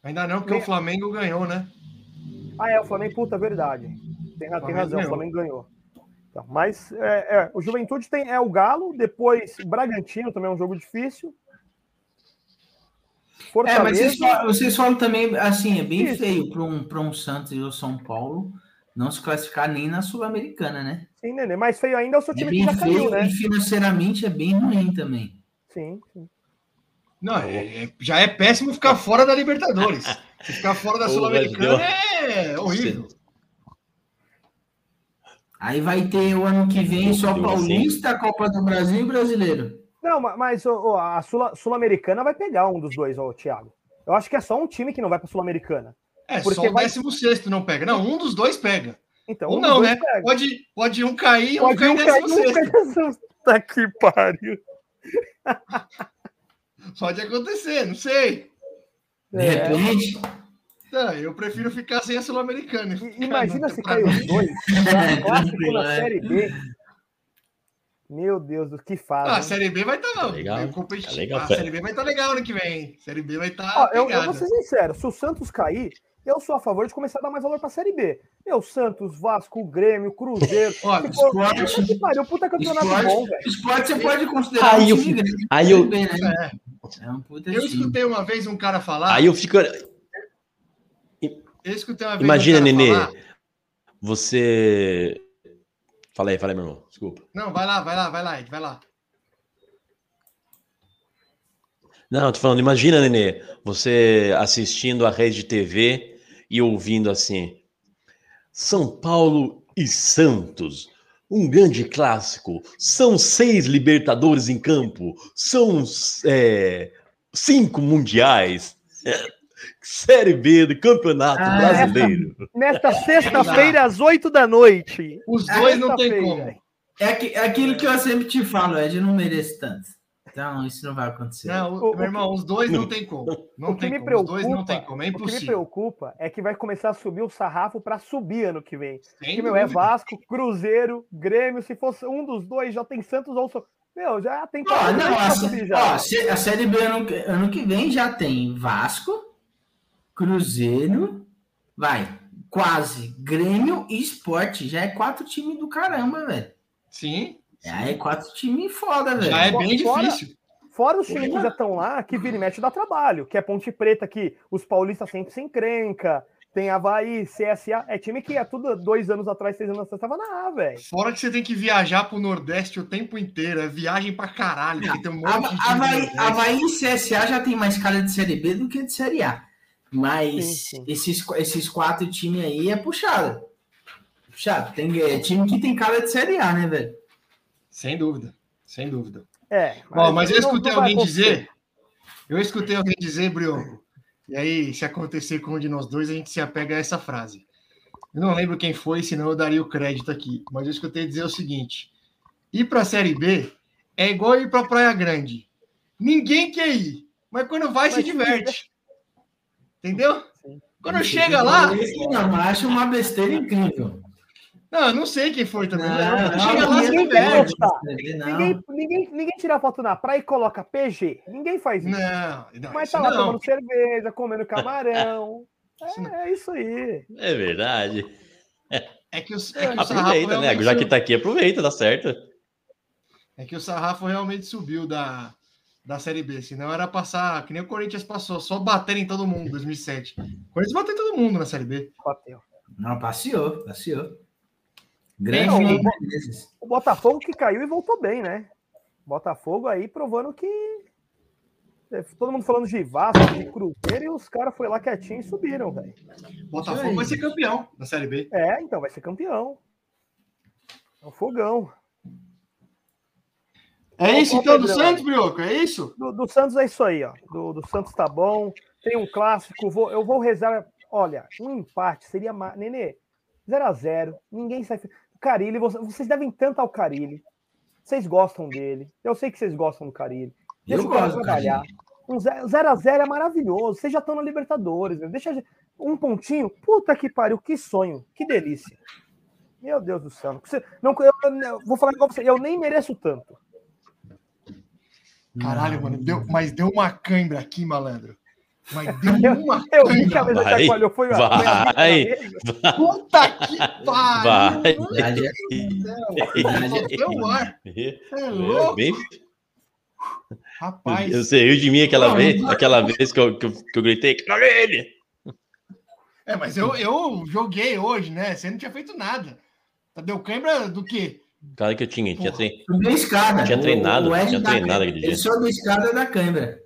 Ainda não, porque o Flamengo ganhou, né? Ah, é, o Flamengo, puta, verdade. Tem, tem razão, o ganhou. Flamengo ganhou. Então, mas é, é, o Juventude tem é o Galo, depois o Bragantino também é um jogo difícil. É, mas Fortaleza. vocês falam, vocês falam também, assim, é bem Isso. feio para um, pra um Santos e o São Paulo não se classificar nem na Sul-Americana, né? Sim, Nenê. Mais feio ainda é o seu É time que bem já caiu, feio né? e financeiramente é bem ruim também. Sim, sim. Não, é- é- já é péssimo ficar fora da Libertadores. Se ficar fora da Sul-Americana é horrível. Aí vai ter o ano que vem só. Paulista, Copa do Brasil e Brasileiro. Não, ma- mas a Sul- Sul-Americana vai pegar um dos dois, ô, Thiago. Eu acho que é só um time que não vai pra Sul-Americana. É, Porque só o vai- 16 não pega. Não, um dos dois pega. Então, Ou um não, né? pega. Pode, pode um cair e um Pode cair um em cair, um 16. cair. Tá que pariu. Pode acontecer, não sei. De É. repente, Não, eu prefiro ficar sem a Sul-Americana. I- Imagina se caiu os dois. Clássico na é. Série B. Meu Deus, do que faz. Ah, a? Série B vai estar tá, legal, competitiva. tá legal, a. Série B vai estar legal ano que vem. hein? Série B vai estar Ó, eu, eu pegada. vou ser sincero, se o Santos cair, Eu sou a favor de começar a dar mais valor pra Série B. Meu, Santos, Vasco, Grêmio, Cruzeiro. Ó, esporte- Puta que pariu, puta campeonato bom, Esporte, velho. esporte você pode considerar Aí eu aí eu- né? É. É um puta Eu time. escutei uma vez um cara falar. Aí eu fico. Eu escutei uma vez Imagina, um cara Nenê. falar- Você. Fala aí, fala aí, meu irmão. Desculpa. Não, vai lá, vai lá, vai lá, Ed, vai lá. Não, eu tô falando, imagina, Nenê, você assistindo a rede TV e ouvindo assim: São Paulo e Santos, um grande clássico. São seis Libertadores em campo, são é, cinco mundiais. Série B do Campeonato Ah, Brasileiro. Nesta sexta-feira, às 8 da noite. Os dois não tem como. É, é aquilo que eu sempre te falo, Ed, não mereço tanto. Então, isso não vai acontecer. Não, O- o, meu irmão, os dois não tem como. Não o que tem me como. preocupa, Os dois não tem como. É o que me impossível. preocupa é que vai começar a subir o sarrafo para subir ano que vem. Sem Porque, meu, é. Vasco, Cruzeiro, Grêmio. Se fosse um dos dois, já tem Santos ou São. Meu, já tem Ó, quatro não, a, subir ó, já. se- a Série B ano, que- ano que vem já tem Vasco, Cruzeiro, vai, quase, Grêmio e Esporte. Já é quatro times do caramba, velho. Sim, Já é quatro times foda, velho. já é bem Fora- difícil. Fora os times que já estão lá, que vira e mexe dá trabalho, que é Ponte Preta, que os paulistas sempre se encrenca. Tem Havaí, CSA. É time que é tudo dois anos atrás, seis anos atrás, tava na A, velho. Fora que você tem que viajar pro Nordeste o tempo inteiro. É viagem pra caralho. porque tem um monte de time do Havaí. Havaí e CSA já tem mais cara de Série B do que de Série A. Mas Sim, sim. Esses, esses quatro times aí é puxado. Puxado. Tem, é time que tem cara de Série A, né, velho? Sem dúvida. Sem dúvida. É. Bom, mas eu não- escutei não alguém dizer. Eu escutei alguém dizer, Brioco. E aí, se acontecer com um de nós dois, a gente se apega a essa frase. Eu não lembro quem foi, senão eu daria o crédito aqui. Mas eu escutei dizer o seguinte: ir para a Série B é igual ir para Praia Grande. Ninguém quer ir, mas quando vai, se Mas- diverte. Entendeu? Sim. Quando chega lá, Não, mas acho uma besteira incrível. Não, eu não sei quem foi também. Não, não, chega lá, se ninguém gosta. Não. Ninguém, ninguém, ninguém tira foto na praia e coloca PG. Ninguém faz isso. Não, não, Mas tá lá não. tomando cerveja, comendo camarão. É, é isso aí. É verdade. É que, os, é que o Aproveita, né? Já que tá aqui, aproveita, dá certo. É que o sarrafo realmente subiu da, da Série B. Senão era passar, que nem o Corinthians passou, só bater em todo mundo em 2007. O Corinthians bateu em todo mundo na Série B. Bateu. Não, passeou, passeou. Grande Não, Ney o-. O Botafogo que caiu e voltou bem, né? Botafogo aí provando que. é, Todo mundo falando de Vasco, de Cruzeiro, e os caras foram lá quietinho e subiram, velho. Botafogo vai ser campeão da Série B. É, então vai ser campeão. É o fogão. É isso então do. Santos, Brioco? É isso? Do, do Santos é isso aí, ó. Do, do Santos tá bom. Tem um clássico. Vou, eu vou rezar. Olha, um empate seria. ma- Nenê, 0x0. Ninguém sai. Carilli, vocês, vocês devem tanto ao Carilli. Vocês gostam dele. Eu sei que vocês gostam do Carilli. Deixa Eu o cara trabalhar. Um 0x0 é maravilhoso. Vocês já estão na Libertadores. Meu. Deixa a- um pontinho. Puta que pariu. Que sonho. Que delícia. Meu Deus do céu. Não, eu, eu vou falar igual pra você. Eu nem mereço tanto. Caralho, mano. Deu, mas deu uma cãibra aqui, malandro. Mas deu uma Eu vi que a mesa Vai, chacoalhou. Foi foi a vai. mesa. Puta que pariu. Vai. Verdade é- ar. É louco, bem- rapaz. Você riu de mim aquela vez, aquela vez que eu, que eu, que eu gritei, Carilli! É, mas eu, eu joguei hoje, né? Você não tinha feito nada. Deu cãibra do quê? Claro que eu tinha, tinha tre- Subiu a escada. Tinha treinado, tinha treinado aquele Ele dia. sobe a escada da câimbra.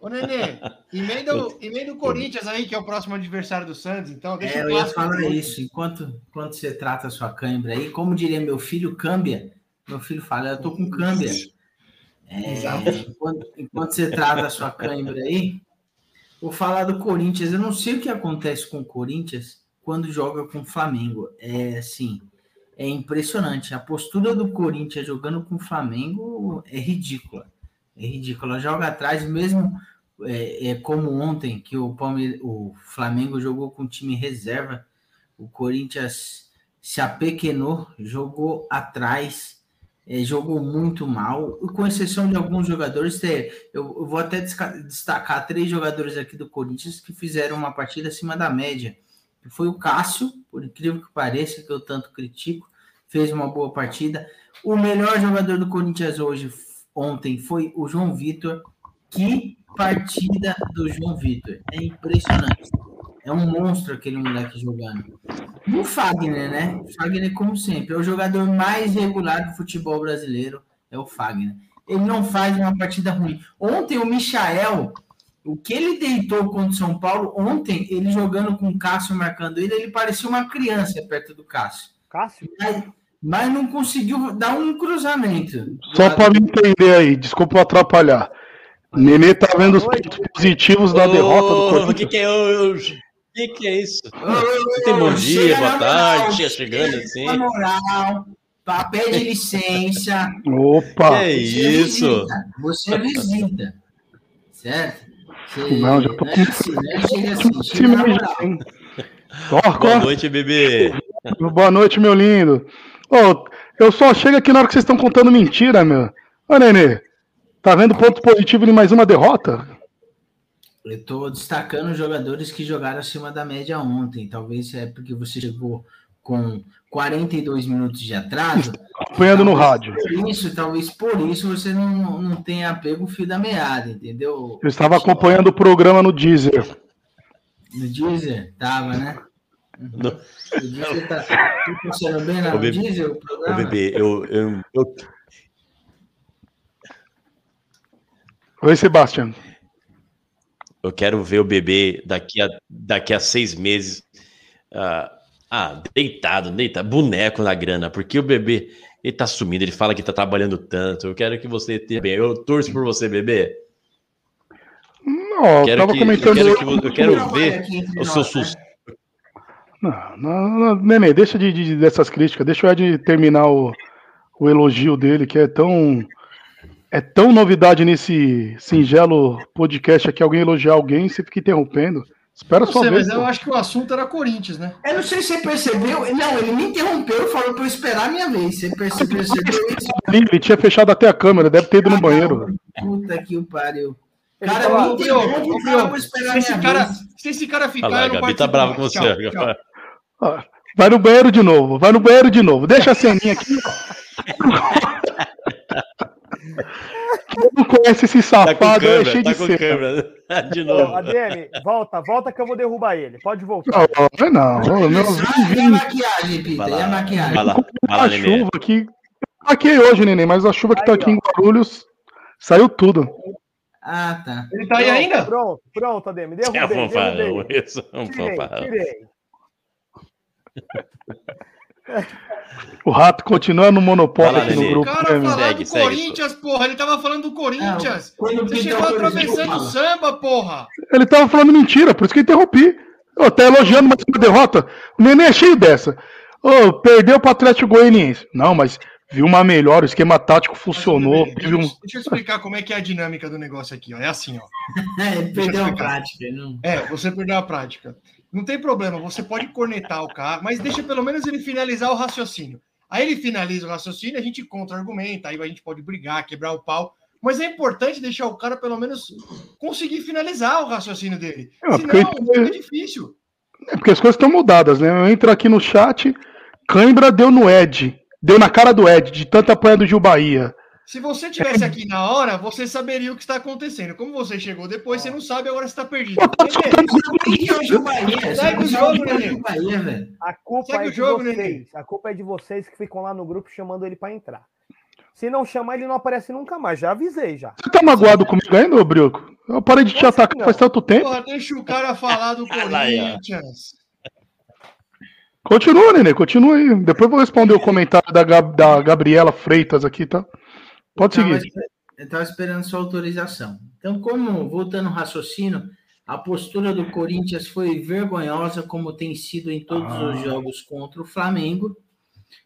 Ô, Nenê, emenda o, emenda o Corinthians aí, que é o próximo adversário do Santos, então. Deixa É, eu ia falar isso. Enquanto, enquanto você trata a sua câimbra aí, como diria meu filho, câmbia. Meu filho fala, eu tô com câmbia. É, Exato. enquanto, enquanto você trata a sua câimbra aí, vou falar do Corinthians. Eu não sei o que acontece com o Corinthians quando joga com o Flamengo. É assim, é impressionante. A postura do Corinthians jogando com o Flamengo é ridícula. É ridícula. Joga atrás, mesmo é, é como ontem, que o, Palme... o Flamengo jogou com time reserva. O Corinthians se apequenou, jogou atrás. eh, jogou muito mal, com exceção de alguns jogadores. eh, Eu, vou até destacar três jogadores aqui do Corinthians que fizeram uma partida acima da média. Foi o Cássio, por incrível que pareça, que eu tanto critico, fez uma boa partida. O melhor jogador do Corinthians hoje, ontem, foi o João Vitor. Que partida do João Vitor! É impressionante. É um monstro aquele moleque jogando. O Fagner, né? O Fagner, como sempre, é o jogador mais regular do futebol brasileiro. É o Fagner. Ele não faz uma partida ruim. Ontem o Michael, o que ele deitou contra o São Paulo, ontem, ele jogando com o Cássio marcando ele, ele parecia uma criança perto do Cássio. Cássio? Mas, mas não conseguiu dar um cruzamento. Só para me entender aí, desculpa atrapalhar. Nenê tá vendo os pontos positivos da derrota do O Corinthians. que, que é o. O que, que é isso? Ô, Tem bom dia, boa tarde, moral, tia chegando assim. Na moral, pá, pede licença. Opa! Que isso? Visita, você é visita. Certo? Você, Não, já tô é assim, não é chega assim, Boa noite, bebê. boa noite, meu lindo. Ô, eu só chego aqui na hora que vocês estão contando mentira, meu. Ô, Nenê, tá vendo ponto positivo em mais uma derrota? Eu estou destacando jogadores que jogaram acima da média ontem. Talvez é porque você chegou com 42 minutos de atraso. Acompanhando no rádio. Por isso, talvez por isso você não, não tenha pego o fio da meada, entendeu? Eu estava acompanhando o programa no Deezer. No Deezer? Tava, né? No- O Deezer tá, tá funcionando bem lá Ô, no Deezer, o Ô, programa? bebê, eu, eu, eu, Oi, Sebastião. eu quero ver o bebê daqui a, daqui a seis meses. ah, ah, deitado, deitado, boneco na grana, porque o bebê, ele tá sumindo, ele fala que tá trabalhando tanto. Eu quero que você tenha bem. Eu torço por você, bebê. Não, eu Quero tava que- comentando. eu quero que eu quero ver o seu nós, né? sus... Não, não, não, Nenê, deixa de, de- dessas críticas. Deixa o Ed terminar o, o elogio dele, que é tão. É tão novidade nesse singelo podcast aqui, alguém elogiar alguém você fica interrompendo. Espera Não sua sei, vez. mas eu pô. acho que o assunto era Corinthians, né? Eu não sei se você percebeu. Não, ele me interrompeu e falou para eu esperar a minha vez. Você perce- percebeu isso? Ele tinha fechado até a câmera, deve ter ido no banheiro. Puta que o pariu. Ele Cara, fala, me "Ô, Brioco, interrompe eu esperar a se esse minha cara, vez. se esse cara ficar, lá, eu não a Gabi tá brava com você. Tchau, tchau. Ó, Vai no banheiro de novo, vai no banheiro de novo. Deixa a ceninha aqui. Quem não conhece esse Tá com safado é câmera, cheio tá de com câmera. De novo. ADM, volta, volta que eu vou derrubar ele. Pode voltar. Não, não, é não. Meu, e a maquiagem, Pita? E a lá, maquiagem? vai lá, vai lá, a chuva aqui. Aqui hoje, neném, mas a chuva que tá Aí, aqui ó. em Guarulhos saiu tudo. Ah, tá. Ele tá aí Pronto, ainda? Pronto, pronto, ADM. É Derrubei, fanfarrão, derrubei. isso é um Tirei, tirei. O rato continua no monopólio lá, aqui no Nenê. O grupo. cara né, falar Segue, do segue, Corinthians, porra. Ele tava falando do Corinthians. Quando o Você chegou atravessando o samba, porra. Ele tava falando mentira, por isso que eu interrompi. Eu tá elogiando mais uma derrota. O neném é cheio dessa. Ô, perdeu pro Atlético Goianiense. Não, mas viu uma melhor, o esquema tático funcionou. Um... Deixa, deixa eu explicar como é que é a dinâmica do negócio aqui, ó. É assim, ó. É, ele perdeu a prática. Não... É, você perdeu a prática. Não tem problema, você pode cornetar o cara, mas deixa pelo menos ele finalizar o raciocínio. Aí ele finaliza o raciocínio, a gente contra-argumenta, aí a gente pode brigar, quebrar o pau. Mas é importante deixar o cara pelo menos conseguir finalizar o raciocínio dele. É, Senão porque- fica difícil. É porque as coisas estão mudadas, né? Eu entro aqui no chat, Cãibra deu no Ed. Deu na cara do Ed, de tanto apanhar do Gil Bahia. Se você tivesse aqui na hora, você saberia o que está acontecendo. Como você chegou depois, você não sabe, agora você está perdido. Segue o jogo, Nenê. A culpa Segue é o de jogo, vocês. Nenê. A culpa é de vocês que ficam lá no grupo chamando ele pra entrar. Se não chamar, ele não aparece nunca mais. Já avisei já. Você tá magoado comigo ainda, ô Brioco? Eu parei de te atacar não. faz tanto tempo. porra, deixa o cara falar do. Corinthians. Continua, Nenê, continua aí. Depois eu vou responder o comentário da, Gab- da Gabriela Freitas aqui, tá? Pode seguir. Eu estava esperando sua autorização. Então, como, voltando ao raciocínio, a postura do Corinthians foi vergonhosa, como tem sido em todos Ah. os jogos contra o Flamengo,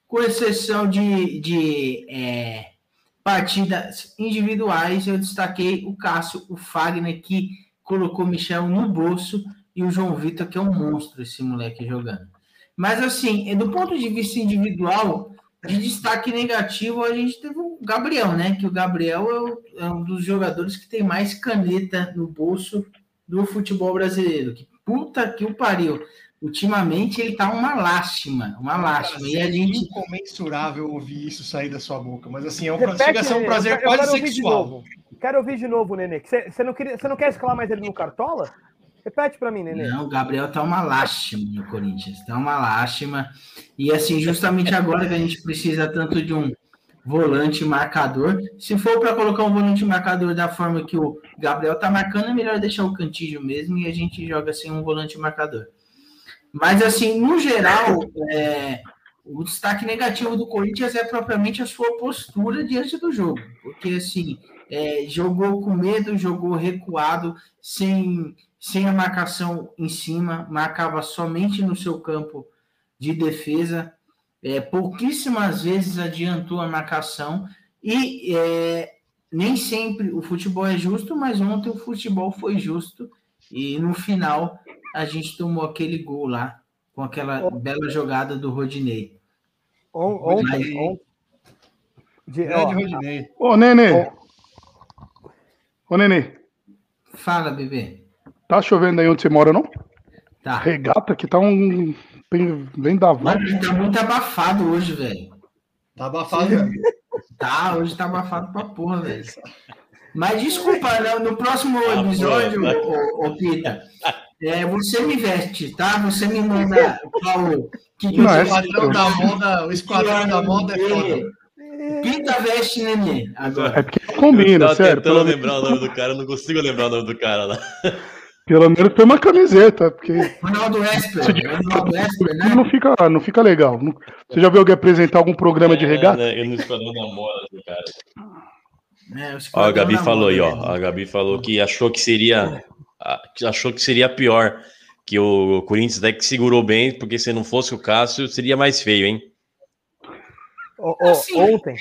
com exceção de, de é, partidas individuais, eu destaquei o Cássio, o Fagner, que colocou o Michel no bolso, e o João Vitor, que é um monstro, esse moleque jogando. Mas, assim, do ponto de vista individual, de destaque negativo, a gente teve o Gabriel, né? Que o Gabriel é, o- é um dos jogadores que tem mais caneta no bolso do futebol brasileiro. Que puta que o pariu. Ultimamente ele tá uma lástima, uma lástima. E a gente. incomensurável ouvir isso sair da sua boca, mas assim, é um, Repete, chega a ser um prazer eu quero- eu quase quero ouvir de sexual. novo. Quero ouvir de novo, Nenê. que Você você não, queria- você não quer escalar mais ele no Cartola? Repete pra mim, Nenê. Não, o Gabriel tá uma lástima no Corinthians, tá uma lástima. E assim, justamente agora que a gente precisa tanto de um volante marcador, se for para colocar um volante marcador da forma que o Gabriel tá marcando, é melhor deixar o Cantígio mesmo e a gente joga assim um volante marcador. Mas assim, no geral, é, o destaque negativo do Corinthians é propriamente a sua postura diante do jogo, porque assim, é, jogou com medo, jogou recuado, sem sem a marcação em cima, marcava somente no seu campo de defesa, é, pouquíssimas vezes adiantou a marcação e é, nem sempre o futebol é justo, mas ontem o futebol foi justo e no final a gente tomou aquele gol lá com aquela bela jogada do Rodinei. On- Rodinei. Ontem, ontem. De- ó, Rodinei. Ô, Nenê. Ô, Nenê. Fala, bebê. Tá chovendo aí onde você mora, não? Tá. Regata que tá um. Bem, bem da Mano, tá muito abafado hoje, velho. Tá abafado, velho. Tá, hoje tá abafado pra porra, velho. Mas desculpa, né, no próximo episódio, ô, ô, Pita, é, você me veste, tá? Você me manda Paulo. Que O é esquadrão da moda, o esquadrão da moda é foda. Pita veste nenê agora. É porque combina, Tava sério. tentando lembrar o nome do cara, eu não consigo lembrar o nome do cara lá. Pelo menos tem uma camiseta, porque Ronaldo Esper. Ronaldo Esper, né? não fica, não fica legal. Você já viu alguém apresentar algum programa de regata? É, né, Eu não esquadrão da moda do cara. É, o Ó, a Gabi falou aí, ó. né? A Gabi falou que achou que seria. Achou que seria pior. Que o Corinthians até que segurou bem, porque se não fosse o Cássio, seria mais feio, hein? Assim, ontem.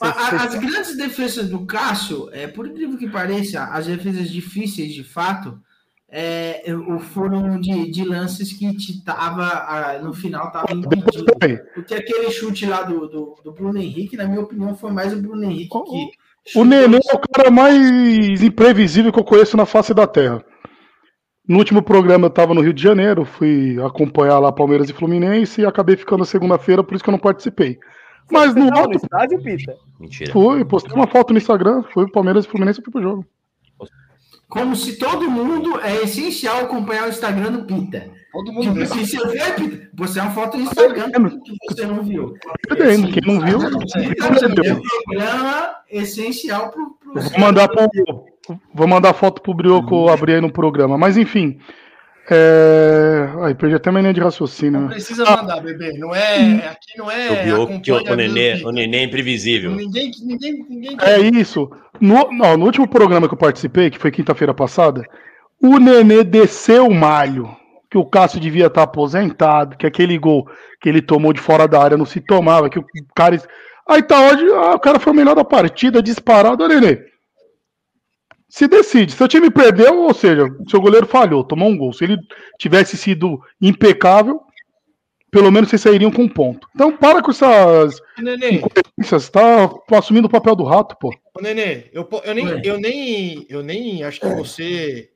As grandes defesas do Cássio, é, por incrível que pareça, as defesas difíceis de fato, é, foram de, de lances que te tava, no final tava impedido. Porque aquele chute lá do, do, do Bruno Henrique, na minha opinião, foi mais o Bruno Henrique que. O Nenê é o cara mais imprevisível que eu conheço na face da Terra. No último programa eu estava no Rio de Janeiro, fui acompanhar lá Palmeiras e Fluminense e acabei ficando segunda-feira, por isso que eu não participei. Mas Você no outro, estádio, Pita? Mentira. fui, postei uma foto no Instagram, foi Palmeiras e Fluminense fui pro jogo. Como se todo mundo é essencial acompanhar o Instagram do Pita. Todo mundo. Tipo, se você vê, Pita, você é uma foto no Instagram que você não viu. Perdendo, quem não viu, É um programa essencial pro, pro vou mandar, pro, vou mandar foto pro Brioco abrir aí no programa. Mas enfim, é... Ai, perdi até minha linha de raciocínio. Não né? precisa mandar, bebê. Não é. Aqui não é. o que o, o, nenê, o é imprevisível. Ninguém, ninguém, ninguém. É isso. No, não, no último programa que eu participei, que foi quinta-feira passada, o Nenê desceu o malho, que o Cássio devia estar aposentado, que aquele gol que ele tomou de fora da área não se tomava, que o cara. Aí tá hoje, ah, o cara foi o melhor da partida, disparado, Ô, Nenê. Se decide. Seu time perdeu, ou seja, seu goleiro falhou, tomou um gol. Se ele tivesse sido impecável, pelo menos vocês sairiam com um ponto. Então para com essas Nenê, incoerências, tá assumindo o papel do rato, pô. Nenê, eu, eu, nem, eu, nem, eu nem acho que você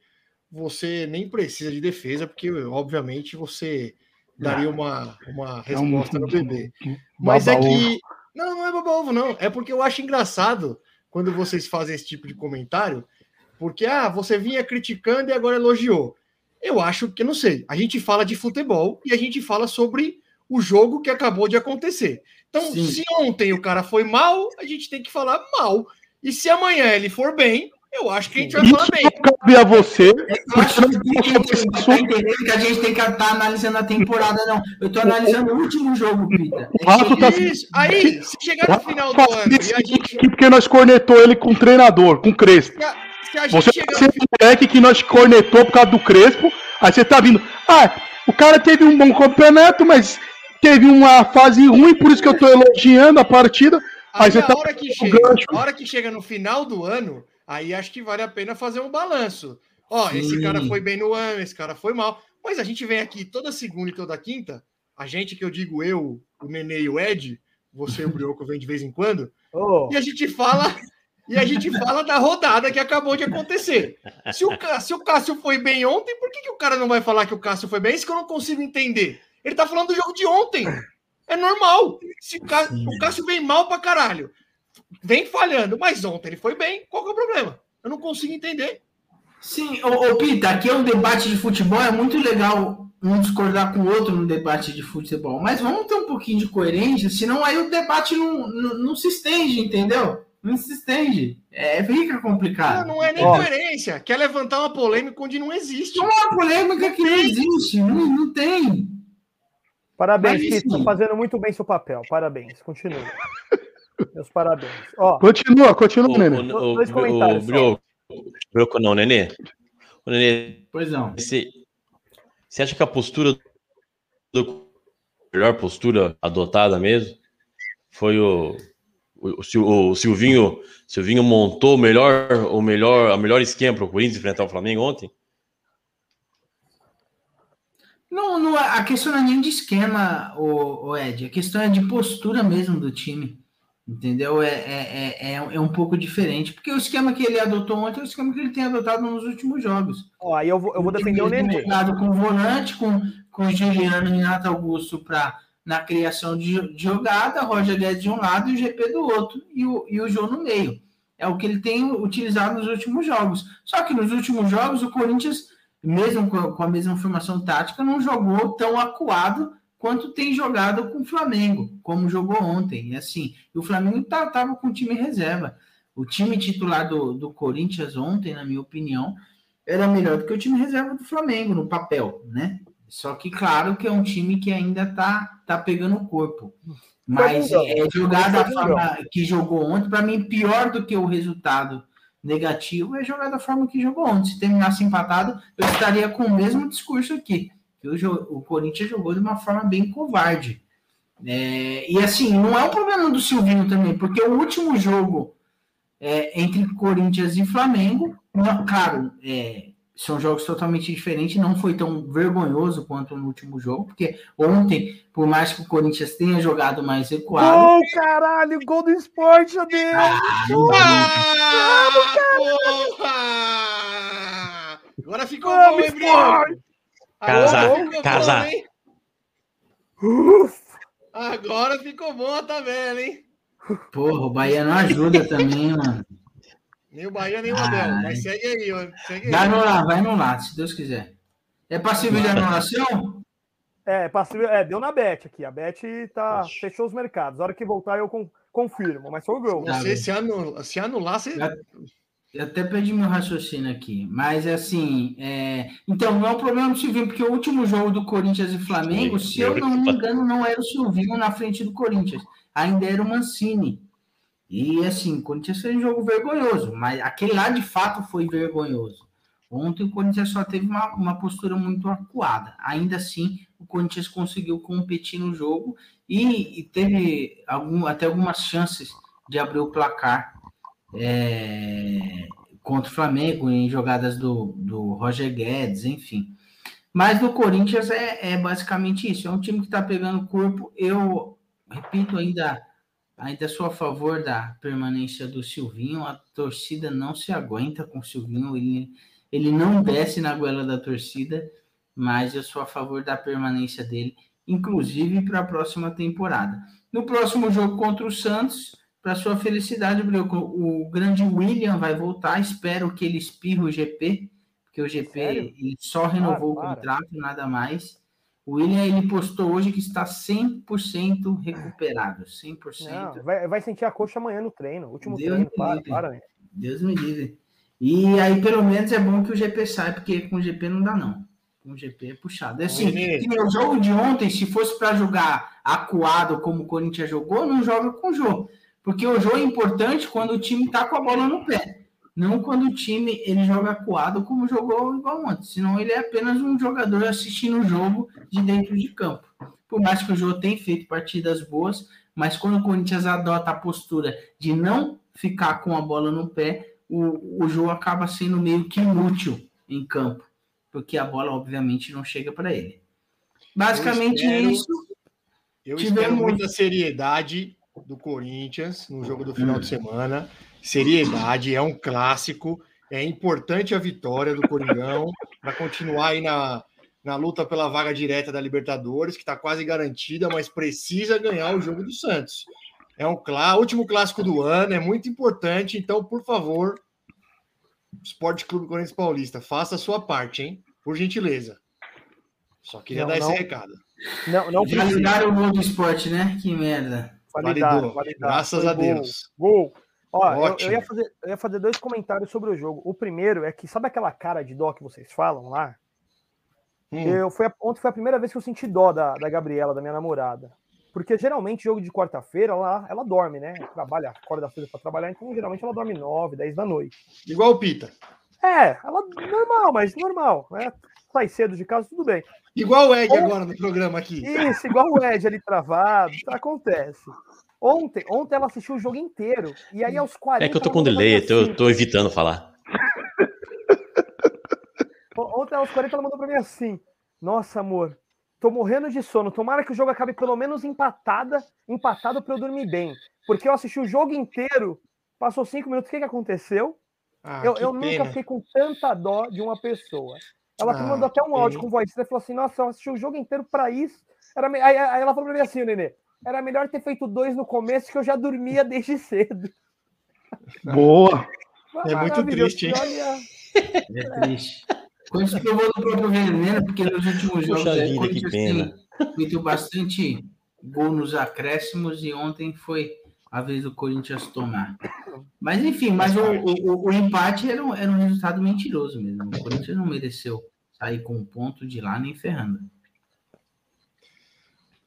você nem precisa de defesa, porque obviamente você daria uma, uma resposta no bebê. Mas é que. Não, não é baba ovo, não. É porque eu acho engraçado quando vocês fazem esse tipo de comentário, porque ah, você vinha criticando e agora elogiou. Eu acho que, eu não sei, a gente fala de futebol e a gente fala sobre o jogo que acabou de acontecer. Então, Sim. se ontem o cara foi mal, a gente tem que falar mal. E se amanhã ele for bem, eu acho que a gente vai falar Isso bem. não cabe a você, Eu acho que que entender, tá entendendo que a gente tem que estar analisando a temporada, não. Eu tô analisando o último jogo, Pita. O tá Isso. Aí, se chegar no final do Faz ano isso e a gente. porque nós cornetou ele com o treinador, com o Crespo. Você é um moleque que nós cornetou por causa do Crespo, aí você tá vindo. Ah, o cara teve um bom campeonato, mas teve uma fase ruim, por isso que eu tô elogiando a partida. Aí Aí você a tá hora que o chega, gancho. a hora que chega no final do ano, aí acho que vale a pena fazer um balanço. Ó, esse Sim. cara foi bem no ano, esse cara foi mal. Mas a gente vem aqui toda segunda e toda quinta, a gente que eu digo eu, o Nenê e o Ed, você e o Brioco vem de vez em quando, Ô, e a gente fala e a gente fala da rodada que acabou de acontecer. Se o, se o Cássio foi bem ontem, por que, que o cara não vai falar que o Cássio foi bem? Isso que eu não consigo entender. Ele tá falando do jogo de ontem. É normal. Se o, Cá- o Cássio vem mal pra caralho, vem falhando, mas ontem ele foi bem. Qual que é o problema? Eu não consigo entender. Sim, ô, ô Pita, aqui é um debate de futebol, é muito legal um discordar com o outro no debate de futebol, mas vamos ter um pouquinho de coerência, senão aí o debate não, não, não se estende, entendeu? Não se estende. É, fica complicado. Não, não é nem Ó. coerência. Quer levantar uma polêmica onde não existe. É uma polêmica que não existe, não, não tem. parabéns, sim. fazendo muito bem seu papel. Parabéns. Continue. Meus parabéns. Ó, Continua, continua, O, Nenê. o, o, Dois comentários o só. Brioco, Brioco não, Nenê. O Nenê, Pois não. você, você acha que a postura do a melhor postura adotada mesmo foi o, o, o Sil- o Silvinho, Silvinho montou o melhor, o melhor, a melhor esquema para o Corinthians enfrentar o Flamengo ontem? Não, não, a questão não é nem de esquema, o, o Ed, a questão é de postura mesmo do time. Entendeu? É, é, é, é, é um pouco diferente. Porque o esquema que ele adotou ontem é o esquema que ele tem adotado nos últimos jogos. ó, aí eu vou, eu vou defender o Ele tem Nenê. com o volante, com, com o Juliano e Renato Augusto pra, na criação de, de jogada, Roger Guedes de um lado e o GP do outro, e o, e o João no meio. É o que ele tem utilizado nos últimos jogos. Só que nos últimos jogos, o Corinthians, mesmo com a, com a mesma formação tática, não jogou tão acuado quanto tem jogado com o Flamengo, como jogou ontem. E assim, o Flamengo estava com o time reserva. O time titular do, do Corinthians ontem, na minha opinião, era melhor do que o time reserva do Flamengo no papel, né? Só que claro que é um time que ainda tá, tá pegando o corpo. Mas Foi é, jogar da Foi forma que jogou ontem, para mim, pior do que o resultado negativo é jogar da forma que jogou ontem. Se terminasse empatado, eu estaria com o mesmo discurso aqui. Que o, o Corinthians jogou de uma forma bem covarde. É, e assim, não é um problema do Silvinho também, porque o último jogo é, entre Corinthians e Flamengo, não- claro, é, são jogos totalmente diferentes, não foi tão vergonhoso quanto no último jogo, porque ontem, por mais que o Corinthians tenha jogado mais recuado, Gol, caralho! Gol do esporte, Adê! Ah, porra! Agora ficou Vamos, bom, hein! Casa, Agora ficou casa. bom, hein? Agora ficou bom a tabela, hein? porra, o Bahia não ajuda também, mano. Nem o Bahia, nem o Ah, Abel. Mas segue aí, ó. Segue Vai anular, vai anular, se Deus quiser. É passível de anulação? É, passivo, é, deu na Bet aqui. A Bet tá, fechou os mercados. A hora que voltar eu con- confirmo, mas foi o gol. Você se anular, se anular, você. Eu até perdi meu raciocínio aqui, mas assim, é... então não é um problema do Silvinho, porque o último jogo do Corinthians e Flamengo, Sim, se eu eu- não me engano, não era o Silvinho na frente do Corinthians, ainda era o Mancini. E assim, o Corinthians fez um jogo vergonhoso, mas aquele lá de fato foi vergonhoso. Ontem o Corinthians só teve uma, uma postura muito acuada. Ainda assim, o Corinthians conseguiu competir no jogo e, e teve algum, até algumas chances de abrir o placar é, contra o Flamengo em jogadas do, do Roger Guedes, enfim. Mas no Corinthians é, é basicamente isso. É um time que está pegando corpo. Eu repito ainda, ainda sou a favor da permanência do Silvinho. A torcida não se aguenta com o Silvinho. Ele, ele não desce na goela da torcida, mas eu sou a favor da permanência dele, inclusive para a próxima temporada. No próximo jogo contra o Santos, para sua felicidade, o grande William vai voltar. Espero que ele espirre o GP, porque o GP só renovou o para. contrato, nada mais. O William ele postou hoje que está 100% recuperado, 100%. Não, vai, vai sentir a coxa amanhã no treino. Último Deus treino. me Para, livre. para. né? Deus me livre. E aí, pelo menos, é bom que o GP sai, porque com o GP não dá, não. Com o GP é puxado. É Assim, o jogo de ontem, se fosse para jogar acuado como o Corinthians jogou, não joga com o Jô. Porque o Jô é importante quando o time tá com a bola no pé. Não quando o time ele joga acuado como jogou igual ontem. Senão ele é apenas um jogador assistindo o jogo de dentro de campo. Por mais que o Jô tenha feito partidas boas, mas quando o Corinthians adota a postura de não ficar com a bola no pé, o, o Jô acaba sendo meio que inútil em campo. Porque a bola, obviamente, não chega para ele. Basicamente Eu espero- isso. Eu Tivemos- espero muita seriedade do Corinthians no jogo do final de semana. Seriedade, é um clássico. É importante a vitória do Coringão para continuar aí na, na luta pela vaga direta da Libertadores, que está quase garantida, mas precisa ganhar o jogo do Santos. É um clá, último clássico do ano, é muito importante. Então, por favor, Esporte Clube Corinthians Paulista, faça a sua parte, hein? Por gentileza. Só queria Não, dar não. esse recado. Não, não precisa. Validaram o gol do esporte, né? Que merda. Validou. validaram. Graças Foi a gol. Deus. Gol. Ó, eu, eu ia fazer, eu ia fazer dois comentários sobre o jogo. O primeiro é que, sabe aquela cara de dó que vocês falam lá? Hum, Eu, foi, ontem foi a primeira vez que eu senti dó da, da Gabriela, da minha namorada. Porque geralmente, jogo de quarta-feira, ela, ela dorme, né? Trabalha, acorda cedo pra trabalhar, então geralmente ela dorme 9, 10 da noite. igual o Pita. É, ela normal, mas normal. Né? Sai cedo de casa, tudo bem. Igual o Ed Ou- agora no programa aqui. Isso, igual o Ed ali travado, acontece. Ontem, ontem ela assistiu o jogo inteiro. E aí, aos 40. É que eu tô com delay, assim. tô evitando falar. Ontem, aos 40, ela mandou pra mim assim: Nossa, amor, tô morrendo de sono. Tomara que o jogo acabe pelo menos empatada, empatado pra eu dormir bem. Porque eu assisti o jogo inteiro, passou cinco minutos, o que, que aconteceu? Ah, eu que eu nunca fiquei com tanta dó de uma pessoa. Ela me Ah, mandou até um áudio pena. com voz. Ela falou assim: Nossa, eu assisti o jogo inteiro pra isso. Era me- aí, aí ela falou pra mim assim, Nenê. Era melhor ter feito dois no começo, que eu já dormia desde cedo. Boa. É muito triste, hein? Olha, É triste. Corinthians provou do próprio veneno, porque nos últimos jogos Puxa o vida, que Corinthians pena. tem feito bastante gol nos acréscimos e ontem foi a vez do Corinthians tomar. Mas enfim, mas o, o, o empate era um, era um resultado mentiroso mesmo. O Corinthians não mereceu sair com um ponto de lá nem ferrando.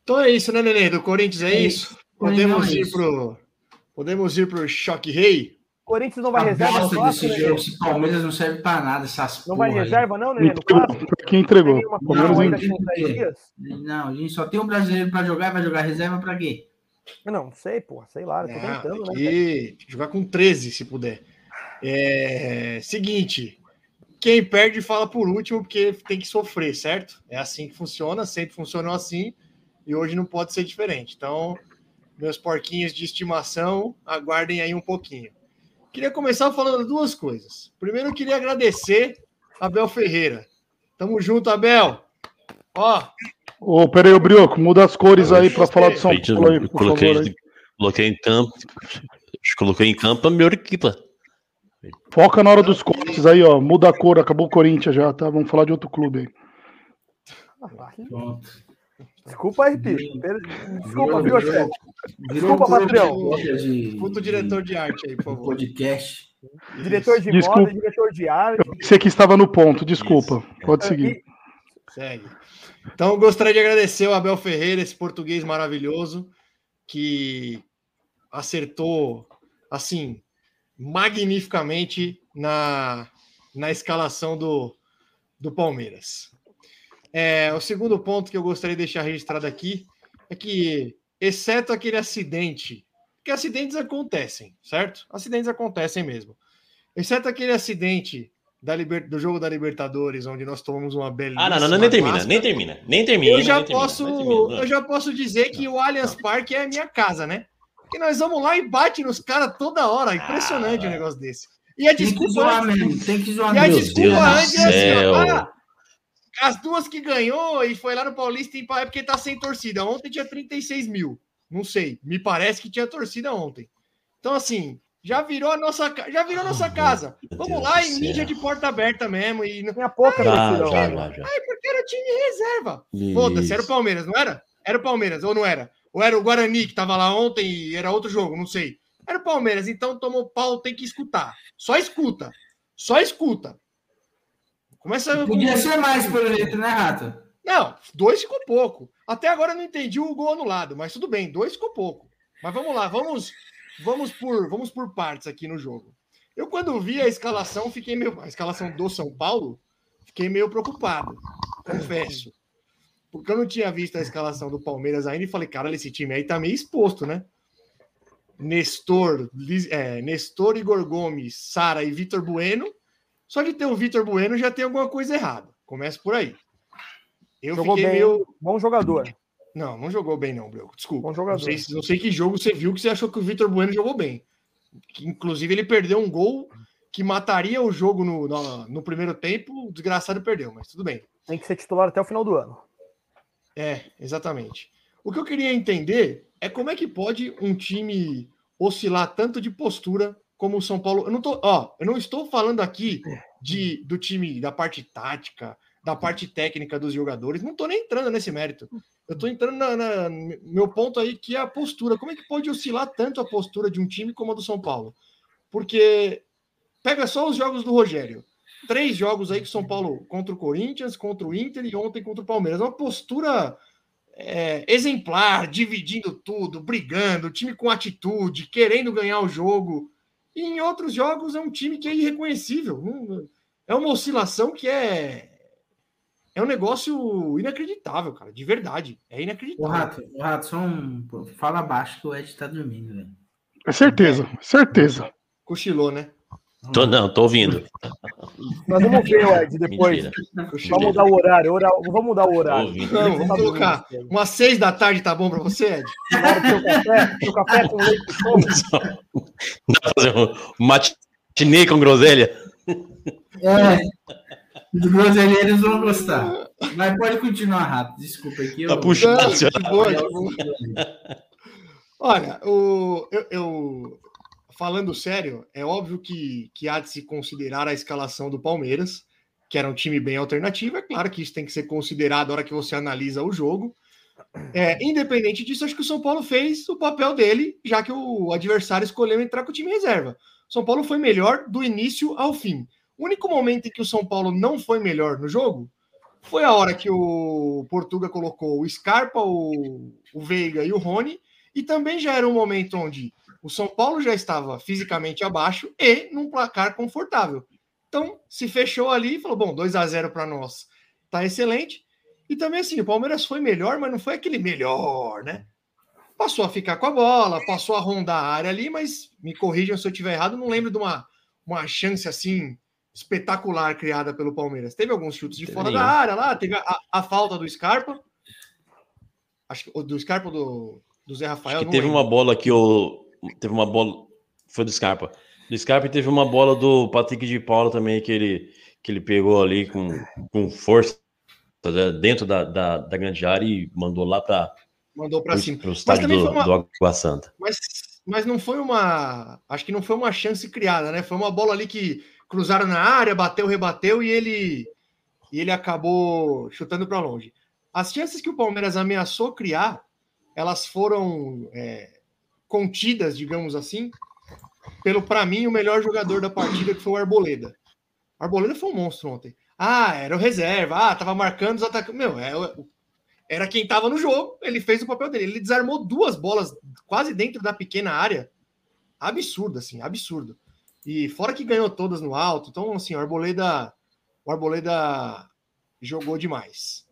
Então é isso, né, Nenê? Do Corinthians é É isso. Coringão Podemos é ir isso. pro. Podemos ir pro choque rei? Corinthians não vai A reserva bosta desse jogo, esse Palmeiras não serve pra nada, essas Não vai porra aí. reserva, não, Nenê, no? Pra quem entregou. Palmeiras Não, ainda em- com 10 dias? Não, a gente só tem um brasileiro pra jogar, vai jogar reserva pra quê? Eu Não, não sei, porra, sei lá, eu tô Não, tentando, né? que jogar com 13, se puder. É, seguinte, quem perde fala por último, porque tem que sofrer, certo? É assim que funciona, sempre funcionou assim, e hoje não pode ser diferente. Então, meus porquinhos de estimação, aguardem aí um pouquinho. Queria começar falando duas coisas. Primeiro, eu queria agradecer Abel Ferreira. Tamo junto, Abel. Ó, Ô, peraí, ô, Brioco, muda as cores aí pra falar do São Paulo aí, por coloquei, favor. aí. coloquei em campo. Coloquei em campo a melhor equipa. Foca na hora dos cortes aí, ó. Muda a cor, acabou o Corinthians já, tá? Vamos falar de outro clube aí. Pronto. Desculpa aí, Pi. Per- Desculpa, viu, Desculpa, clube patrão. de- puto diretor de arte aí, por favor. podcast. Diretor de Desculpa. moda, diretor de arte. Você que estava no ponto, desculpa. Pode seguir. Segue. Então, eu gostaria de agradecer o Abel Ferreira, esse português maravilhoso, que acertou, assim, magnificamente na, na escalação do, do Palmeiras. É, o segundo ponto que eu gostaria de deixar registrado aqui é que, exceto aquele acidente, porque acidentes acontecem, certo? Acidentes acontecem mesmo. Exceto aquele acidente da liber- do jogo da Libertadores, onde nós tomamos uma belíssima Ah, não, não, não, nem termina, nem termina, nem termina. Eu já termina, posso, termina, não. eu já posso dizer que o Allianz Parque é a minha casa, né? Porque nós vamos lá e bate nos caras toda hora. Impressionante Ah, um negócio desse. E a Tem que desculpa zoar antes, mesmo, tem que zoar e a desculpa Deus antes é assim, ó, ah, as duas que ganhou e foi lá no Paulista é porque tá sem torcida. Ontem tinha 36 mil. Não sei. Me parece que tinha torcida ontem. Então, assim, já virou a nossa, já virou a nossa casa. Meu Vamos Deus lá e mídia de porta aberta mesmo. E não- Tinha pouca Já, torcida já, ontem. já, já. porque era time reserva. Foda-se, era o. Palmeiras, não era? Era o Palmeiras, ou não era? Ou era o Guarani que tava lá ontem e era outro jogo, não sei. Era o Palmeiras, então tomou pau, tem que escutar. Só escuta. Só escuta. Começa Podia ser mais, pelo jeito, né, Rato? Não, dois ficou pouco. Até agora eu não entendi o gol anulado, mas tudo bem, dois ficou pouco. Mas vamos lá, vamos vamos por vamos por partes aqui no jogo. Eu quando vi a escalação, fiquei meio a escalação do São Paulo, fiquei meio preocupado. Confesso. Porque eu não tinha visto a escalação do Palmeiras ainda e falei, cara, esse time aí tá meio exposto, né? Nestor, é, Nestor Igor Gomes, Sara e Vitor Bueno. Só de ter o Vitor Bueno já tem alguma coisa errada. Começa por aí. Eu Jogou fiquei bem, meio bom jogador. Não, não jogou bem, não, Breu. Desculpa. Bom Não jogador. sei, não sei que jogo você viu que você achou que o Vitor Bueno jogou bem. Inclusive, ele perdeu um gol que mataria o jogo no, no, no primeiro tempo. O desgraçado perdeu, mas tudo bem. Tem que ser titular até o final do ano. É, exatamente. O que eu queria entender é como é que pode um time oscilar tanto de postura como o São Paulo. Eu não tô, ó, eu não estou falando aqui de do time da parte tática, da parte técnica dos jogadores. Não estou nem entrando nesse mérito. Eu estou entrando na, na- meu ponto aí que é a postura. Como é que pode oscilar tanto a postura de um time como a do São Paulo? Porque pega só os jogos do Rogério. Três jogos aí que São Paulo contra o Corinthians, contra o Inter e ontem contra o Palmeiras. Uma postura é, exemplar, dividindo tudo, brigando, time com atitude, querendo ganhar o jogo. E em outros jogos é um time que é irreconhecível. É uma oscilação que é. É um negócio inacreditável, cara, de verdade. É O inacreditável. Rato, o Rato, só um. Fala baixo que o Ed tá dormindo, velho. É certeza, certeza. Cochilou, né? Tô, não, tô ouvindo. Nós vamos ver, Ed, depois. Mentira. Vamos mudar o horário. hora- Vamos mudar o horário. Não, Tá vamos colocar. Umas seis da tarde tá bom pra você, Ed? Seu café, seu café com leite. Dá pra fazer um matinê com groselha? É. Os groselheiros vão gostar. Mas pode continuar, Rato. Desculpa aqui. Eu... Tá puxando, de boa. Olha, o, eu, eu- falando sério, é óbvio que, que há de se considerar a escalação do Palmeiras, que era um time bem alternativo. É claro que isso tem que ser considerado na hora que você analisa o jogo. É, independente disso, acho que o São Paulo fez o papel dele, já que o adversário escolheu entrar com o time reserva. O São Paulo foi melhor do início ao fim. O único momento em que o São Paulo não foi melhor no jogo foi a hora que o Portuga colocou o Scarpa, o, o Veiga e o Rony, e também já era um momento onde o São Paulo já estava fisicamente abaixo e num placar confortável. Então, se fechou ali e falou: bom, 2 a 0 para nós, tá excelente. E também assim, o Palmeiras foi melhor, mas não foi aquele melhor, né? Passou a ficar com a bola, passou a rondar a área ali, mas me corrijam se eu estiver errado, não lembro de uma, uma chance assim espetacular criada pelo Palmeiras. Teve alguns chutes de fora da área lá, teve a, a- falta do Scarpa. Acho que do Scarpa do, do Zé Rafael. Acho que teve lembro. uma bola que o. Teve uma bola. Foi do Scarpa. Do Scarpa teve uma bola do Patrick de Paula também que ele, que ele pegou ali com, com força né, dentro da, da, da grande área e mandou lá para Mandou para cima. o estádio também do, foi uma- do Água Santa. Mas, mas não foi uma. Acho que não foi uma chance criada, né? Foi uma bola ali que cruzaram na área, bateu, rebateu e ele e ele acabou chutando para longe. As chances que o Palmeiras ameaçou criar, elas foram é, contidas, digamos assim, pelo para mim o melhor jogador da partida que foi o Arboleda. O Arboleda foi um monstro ontem. Ah, era o reserva. Ah, tava marcando os atacantes. Meu, é, era quem estava no jogo. Ele fez o papel dele. Ele desarmou duas bolas quase dentro da pequena área. Absurdo, assim, absurdo. E fora que ganhou todas no alto. Então, assim, o Arboleda, o Arboleda jogou demais.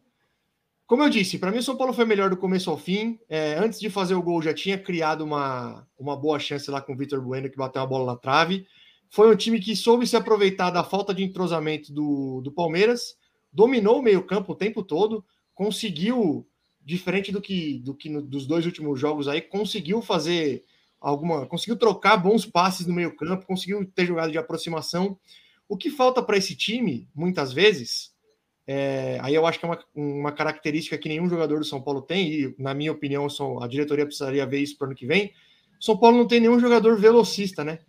Como eu disse, para mim o São Paulo foi melhor do começo ao fim. É, antes de fazer o gol, já tinha criado uma, uma boa chance lá com o Vitor Bueno, que bateu a bola na trave. Foi um time que soube se aproveitar da falta de entrosamento do, do Palmeiras, dominou o meio-campo o tempo todo, conseguiu, diferente do que, do que no- dos dois últimos jogos aí, conseguiu fazer alguma. conseguiu trocar bons passes no meio-campo, conseguiu ter jogada de aproximação. O que falta para esse time, muitas vezes, é, aí eu acho que é uma, uma característica que nenhum jogador do São Paulo tem, e na minha opinião, a diretoria precisaria ver isso para o ano que vem. São Paulo não tem nenhum jogador velocista, né?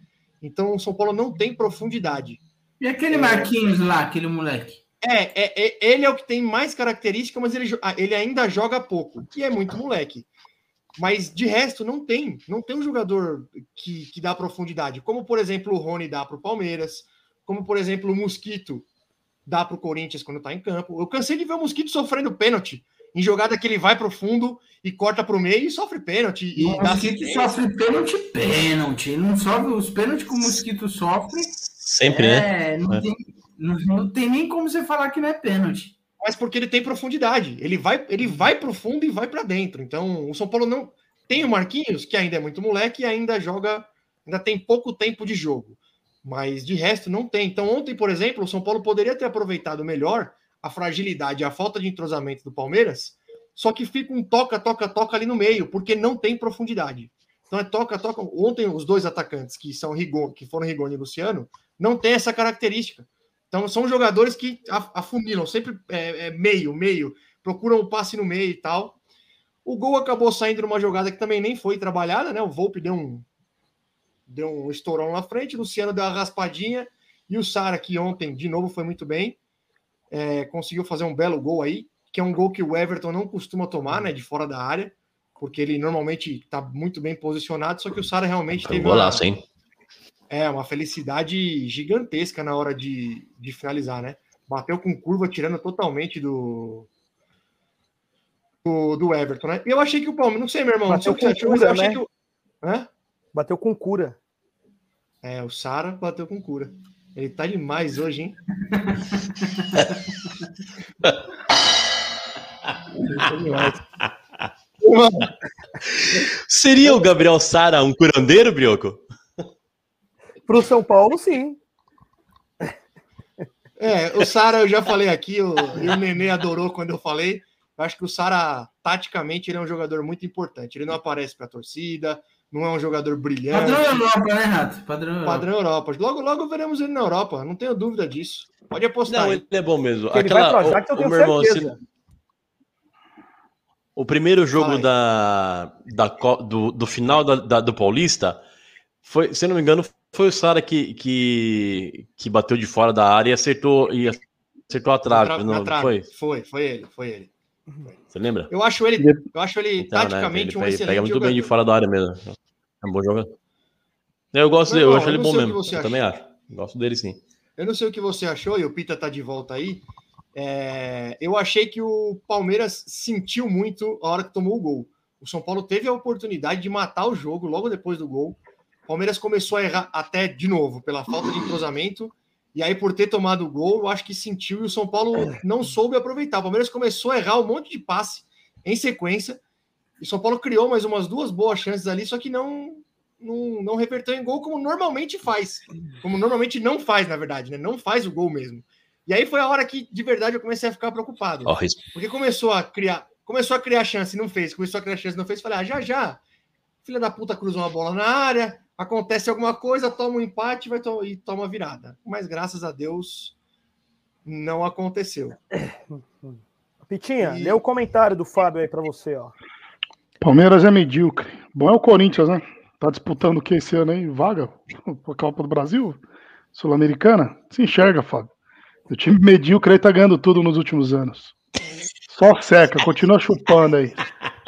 Então o São Paulo não tem profundidade. E aquele Marquinhos lá, aquele moleque? É, é, é- ele é o que tem mais característica, mas ele, ah, ele ainda joga pouco, e é muito moleque. Mas de resto, não tem. Não tem um jogador que, que dá profundidade. Como, por exemplo, o Rony dá para o Palmeiras, como, por exemplo, o Mosquito dá para o Corinthians quando está em campo. Eu cansei de ver o Mosquito sofrendo pênalti em jogada que ele vai para o fundo e corta para o meio e sofre pênalti. E o dá Mosquito sofre pênalti, pênalti. Ele não sofre os pênaltis que o Mosquito sofre. Sempre, né? É, não, É. Tem, não, não tem nem como você falar que não é pênalti. mas porque ele tem profundidade. Ele vai, ele vai para o fundo e vai para dentro. Então, o São Paulo não tem o Marquinhos, que ainda é muito moleque e ainda joga, ainda tem pouco tempo de jogo. Mas de resto não tem. Então, ontem, por exemplo, o São Paulo poderia ter aproveitado melhor a fragilidade a falta de entrosamento do Palmeiras só que fica um toca, toca, toca ali no meio, porque não tem profundidade. Então é toca, toca. Ontem os dois atacantes que são Rigoni, que foram Rigoni e Luciano, não tem essa característica. Então são jogadores que afunilam, sempre é, é meio, meio, procuram o passe no meio e tal. O gol acabou saindo numa jogada que também nem foi trabalhada, né? O Volpe deu um deu um estourão na frente, o Luciano deu uma raspadinha e o Sara que ontem de novo foi muito bem, é, conseguiu fazer um belo gol aí, que é um gol que o Everton não costuma tomar, né? De fora da área porque ele normalmente está muito bem posicionado, só que o Sara realmente teve golaço, uma, hein? É, uma felicidade gigantesca na hora de, de finalizar, né? Bateu com curva, tirando totalmente do, do, do Everton, né? E eu achei que o Palmeiras, não sei, meu irmão, Bateu não sei o que você achou, eu achei né? que o... Hã? Bateu com cura. É, o Sara bateu com cura. Ele tá demais hoje, hein? Ele tá demais. Seria o Gabriel Sara um curandeiro, Brioco? Para o São Paulo, sim. É, o Sara eu já falei aqui, o, e o Nenê adorou quando eu falei. Eu acho que o Sara, taticamente, ele é um jogador muito importante. Ele não aparece para a torcida, não é um jogador brilhante. Padrão Europa, né, Rato? Padrão Europa. Padrão Europa. Logo, logo veremos ele na Europa, não tenho dúvida disso. Pode apostar. Não, aí. ele é bom mesmo. Aquela, ele vai pro Ajax, eu tenho o meu irmão, se, o primeiro jogo da, da, do, do final da, da, do Paulista foi, se não me engano, foi o Sara que, que, que bateu de fora da área e acertou, e acertou a trave. Não, trave. Foi? foi, foi ele, foi ele. Você lembra? Eu acho ele, eu acho ele então, taticamente né, ele um pega, excelente pega muito jogador. bem de fora da área mesmo. É um bom jogador. Eu gosto dele, eu acho ele bom mesmo. Eu também acho. Gosto dele sim. Eu não sei o que você achou, e o Pita tá de volta aí. É, eu achei que o Palmeiras sentiu muito a hora que tomou o gol. O São Paulo teve a oportunidade de matar o jogo logo depois do gol. O Palmeiras começou a errar até de novo pela falta de entrosamento. E aí, por ter tomado o gol, eu acho que sentiu e o São Paulo não soube aproveitar. O Palmeiras começou a errar um monte de passe em sequência. E o São Paulo criou mais umas duas boas chances ali, só que não, não, não reverteu em gol como normalmente faz. Como normalmente não faz, na verdade, né? Não faz o gol mesmo. E aí foi a hora que, de verdade, eu comecei a ficar preocupado. Oh, porque começou a criar, começou a criar chance, não fez, começou a criar chance, não fez. Falei, ah, já já, filha da puta cruzou uma bola na área, acontece alguma coisa, toma um empate vai to e toma virada. Mas graças a Deus não aconteceu. Pitinha, e... lê o comentário do Fábio aí para você, ó. Palmeiras é medíocre. Bom é o Corinthians, né? Tá disputando o que esse ano aí? Vaga? A Copa do Brasil? Sul-Americana? Se enxerga, Fábio. O time medíocre aí tá ganhando tudo nos últimos anos. Só seca, continua chupando aí.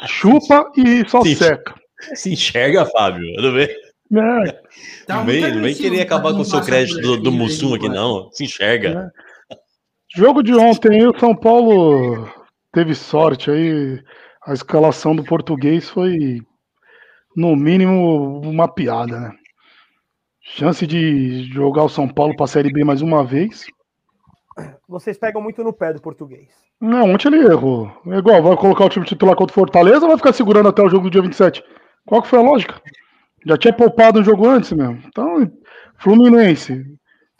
Chupa e só se, seca. Se enxerga, Fábio. Não vem, tá não vem, não vem querer acabar com o seu crédito do, do Mussum aqui, não. Se enxerga. É. Jogo de ontem, o São Paulo teve sorte aí. A escalação do português foi, no mínimo, uma piada, né? Chance de jogar o São Paulo para a Série B mais uma vez vocês pegam muito no pé do português. Não, ontem ele errou. É igual, vai colocar o time titular contra o Fortaleza ou vai ficar segurando até o jogo do dia 27? Qual que foi a lógica? Já tinha poupado um jogo antes mesmo. Então, Fluminense,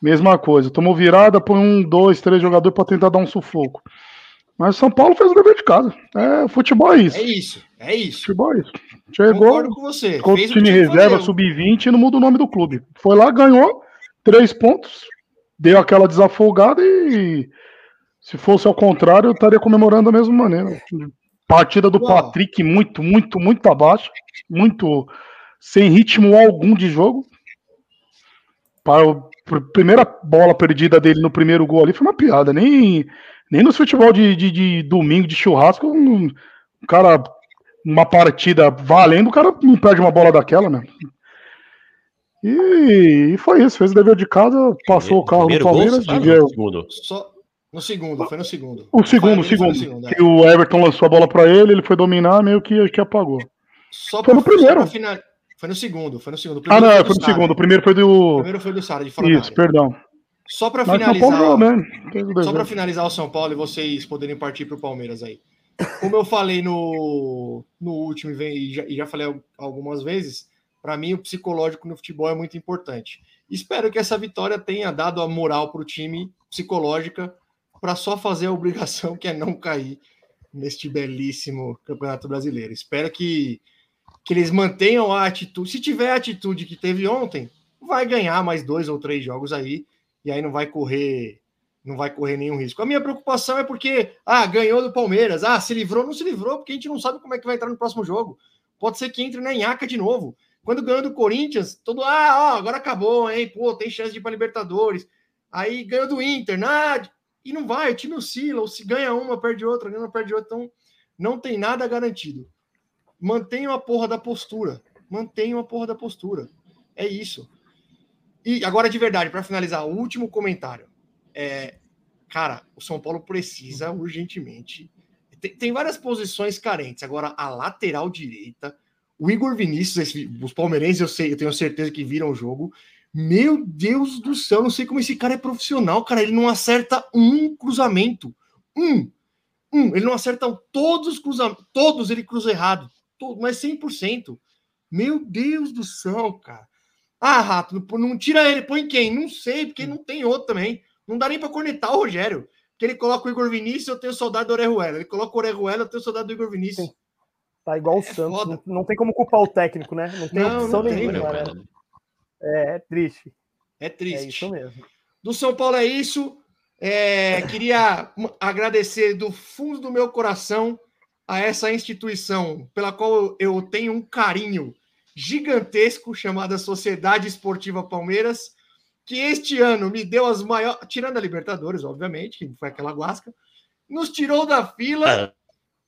mesma coisa. Tomou virada, põe um, dois, três jogadores para tentar dar um sufoco. Mas São Paulo fez o dever de casa. É, futebol é isso. É isso, é isso. Futebol é isso. Chegou, Concordo com você. Com o time reserva, sub-20 e não muda o nome do clube. Foi lá, ganhou, três pontos, deu aquela desafogada e se fosse ao contrário, eu estaria comemorando da mesma maneira. Partida do Uau. Patrick muito, muito, muito abaixo, muito sem ritmo algum de jogo. Para a primeira bola perdida dele no primeiro gol ali foi uma piada. Nem, nem no futebol de, de, de domingo de churrasco, um, cara, uma partida valendo, o cara não perde uma bola daquela, né? E, e, foi isso, fez o dever de casa, passou o carro do Palmeiras. Gol, devia... no segundo. Só no segundo, foi no segundo. O segundo, o segundo. segundo é. o Everton lançou a bola para ele, ele foi dominar, meio que, que apagou. Só foi no primeiro. Final... Foi no segundo, foi no segundo. Ah, não, foi, foi no segundo. O primeiro foi do. O primeiro foi do Sara, de fora Isso, perdão. Só para finalizar. Paulo, né? Só para finalizar o São Paulo e vocês poderem partir para o Palmeiras aí. Como eu falei no, no último e já, e já falei algumas vezes, para mim, o psicológico no futebol é muito importante. Espero que essa vitória tenha dado a moral para o time psicológica para só fazer a obrigação que é não cair neste belíssimo Campeonato Brasileiro. Espero que, que eles mantenham a atitude. Se tiver a atitude que teve ontem, vai ganhar mais dois ou três jogos aí, e aí não vai correr não vai correr nenhum risco. A minha preocupação é porque, ah, ganhou do Palmeiras, ah, se livrou, não se livrou, porque a gente não sabe como é que vai entrar no próximo jogo. Pode ser que entre na Inhaca de novo. Quando ganhou do Corinthians, todo, ah, ó, agora acabou, hein, pô, tem chance de ir para Libertadores. Aí ganhou do Inter, nada, e não vai, o time oscila, ou se ganha uma, perde outra, ganha uma, perde outra, então não tem nada garantido. Mantenham a porra da postura, mantenham a porra da postura. É isso. E agora de verdade, para finalizar, o último comentário. É, cara, o São Paulo precisa urgentemente. Tem, tem, várias posições carentes. Agora, a lateral direita, o Igor Vinícius, os palmeirenses, eu sei, eu tenho certeza que viram o jogo. Meu Deus do céu, não sei como esse cara é profissional, cara. Ele não acerta um cruzamento. Um. Um. Ele não acerta todos os cruzamentos. Todos ele cruza errado. Todo, mas 100%. Meu Deus do céu, cara. Ah, Rato, não, tira ele, põe quem? Não sei, porque não tem outro também. Não dá nem para cornetar o Rogério. Porque ele coloca o Igor Vinícius, eu tenho saudade do Orejuela. Ele coloca o Orejuela, eu tenho saudade do Igor Vinícius. Sim. Tá igual o é Santos. Não, não, tem como culpar o técnico, né? Não tem não, opção não nenhuma. Né? É, é, triste. É triste. É isso mesmo. Do São Paulo é isso. É, queria agradecer do fundo do meu coração a essa instituição pela qual eu tenho um carinho gigantesco chamada Sociedade Esportiva Palmeiras que este ano me deu as maiores, tirando a Libertadores, obviamente, que foi aquela guasca, nos tirou da fila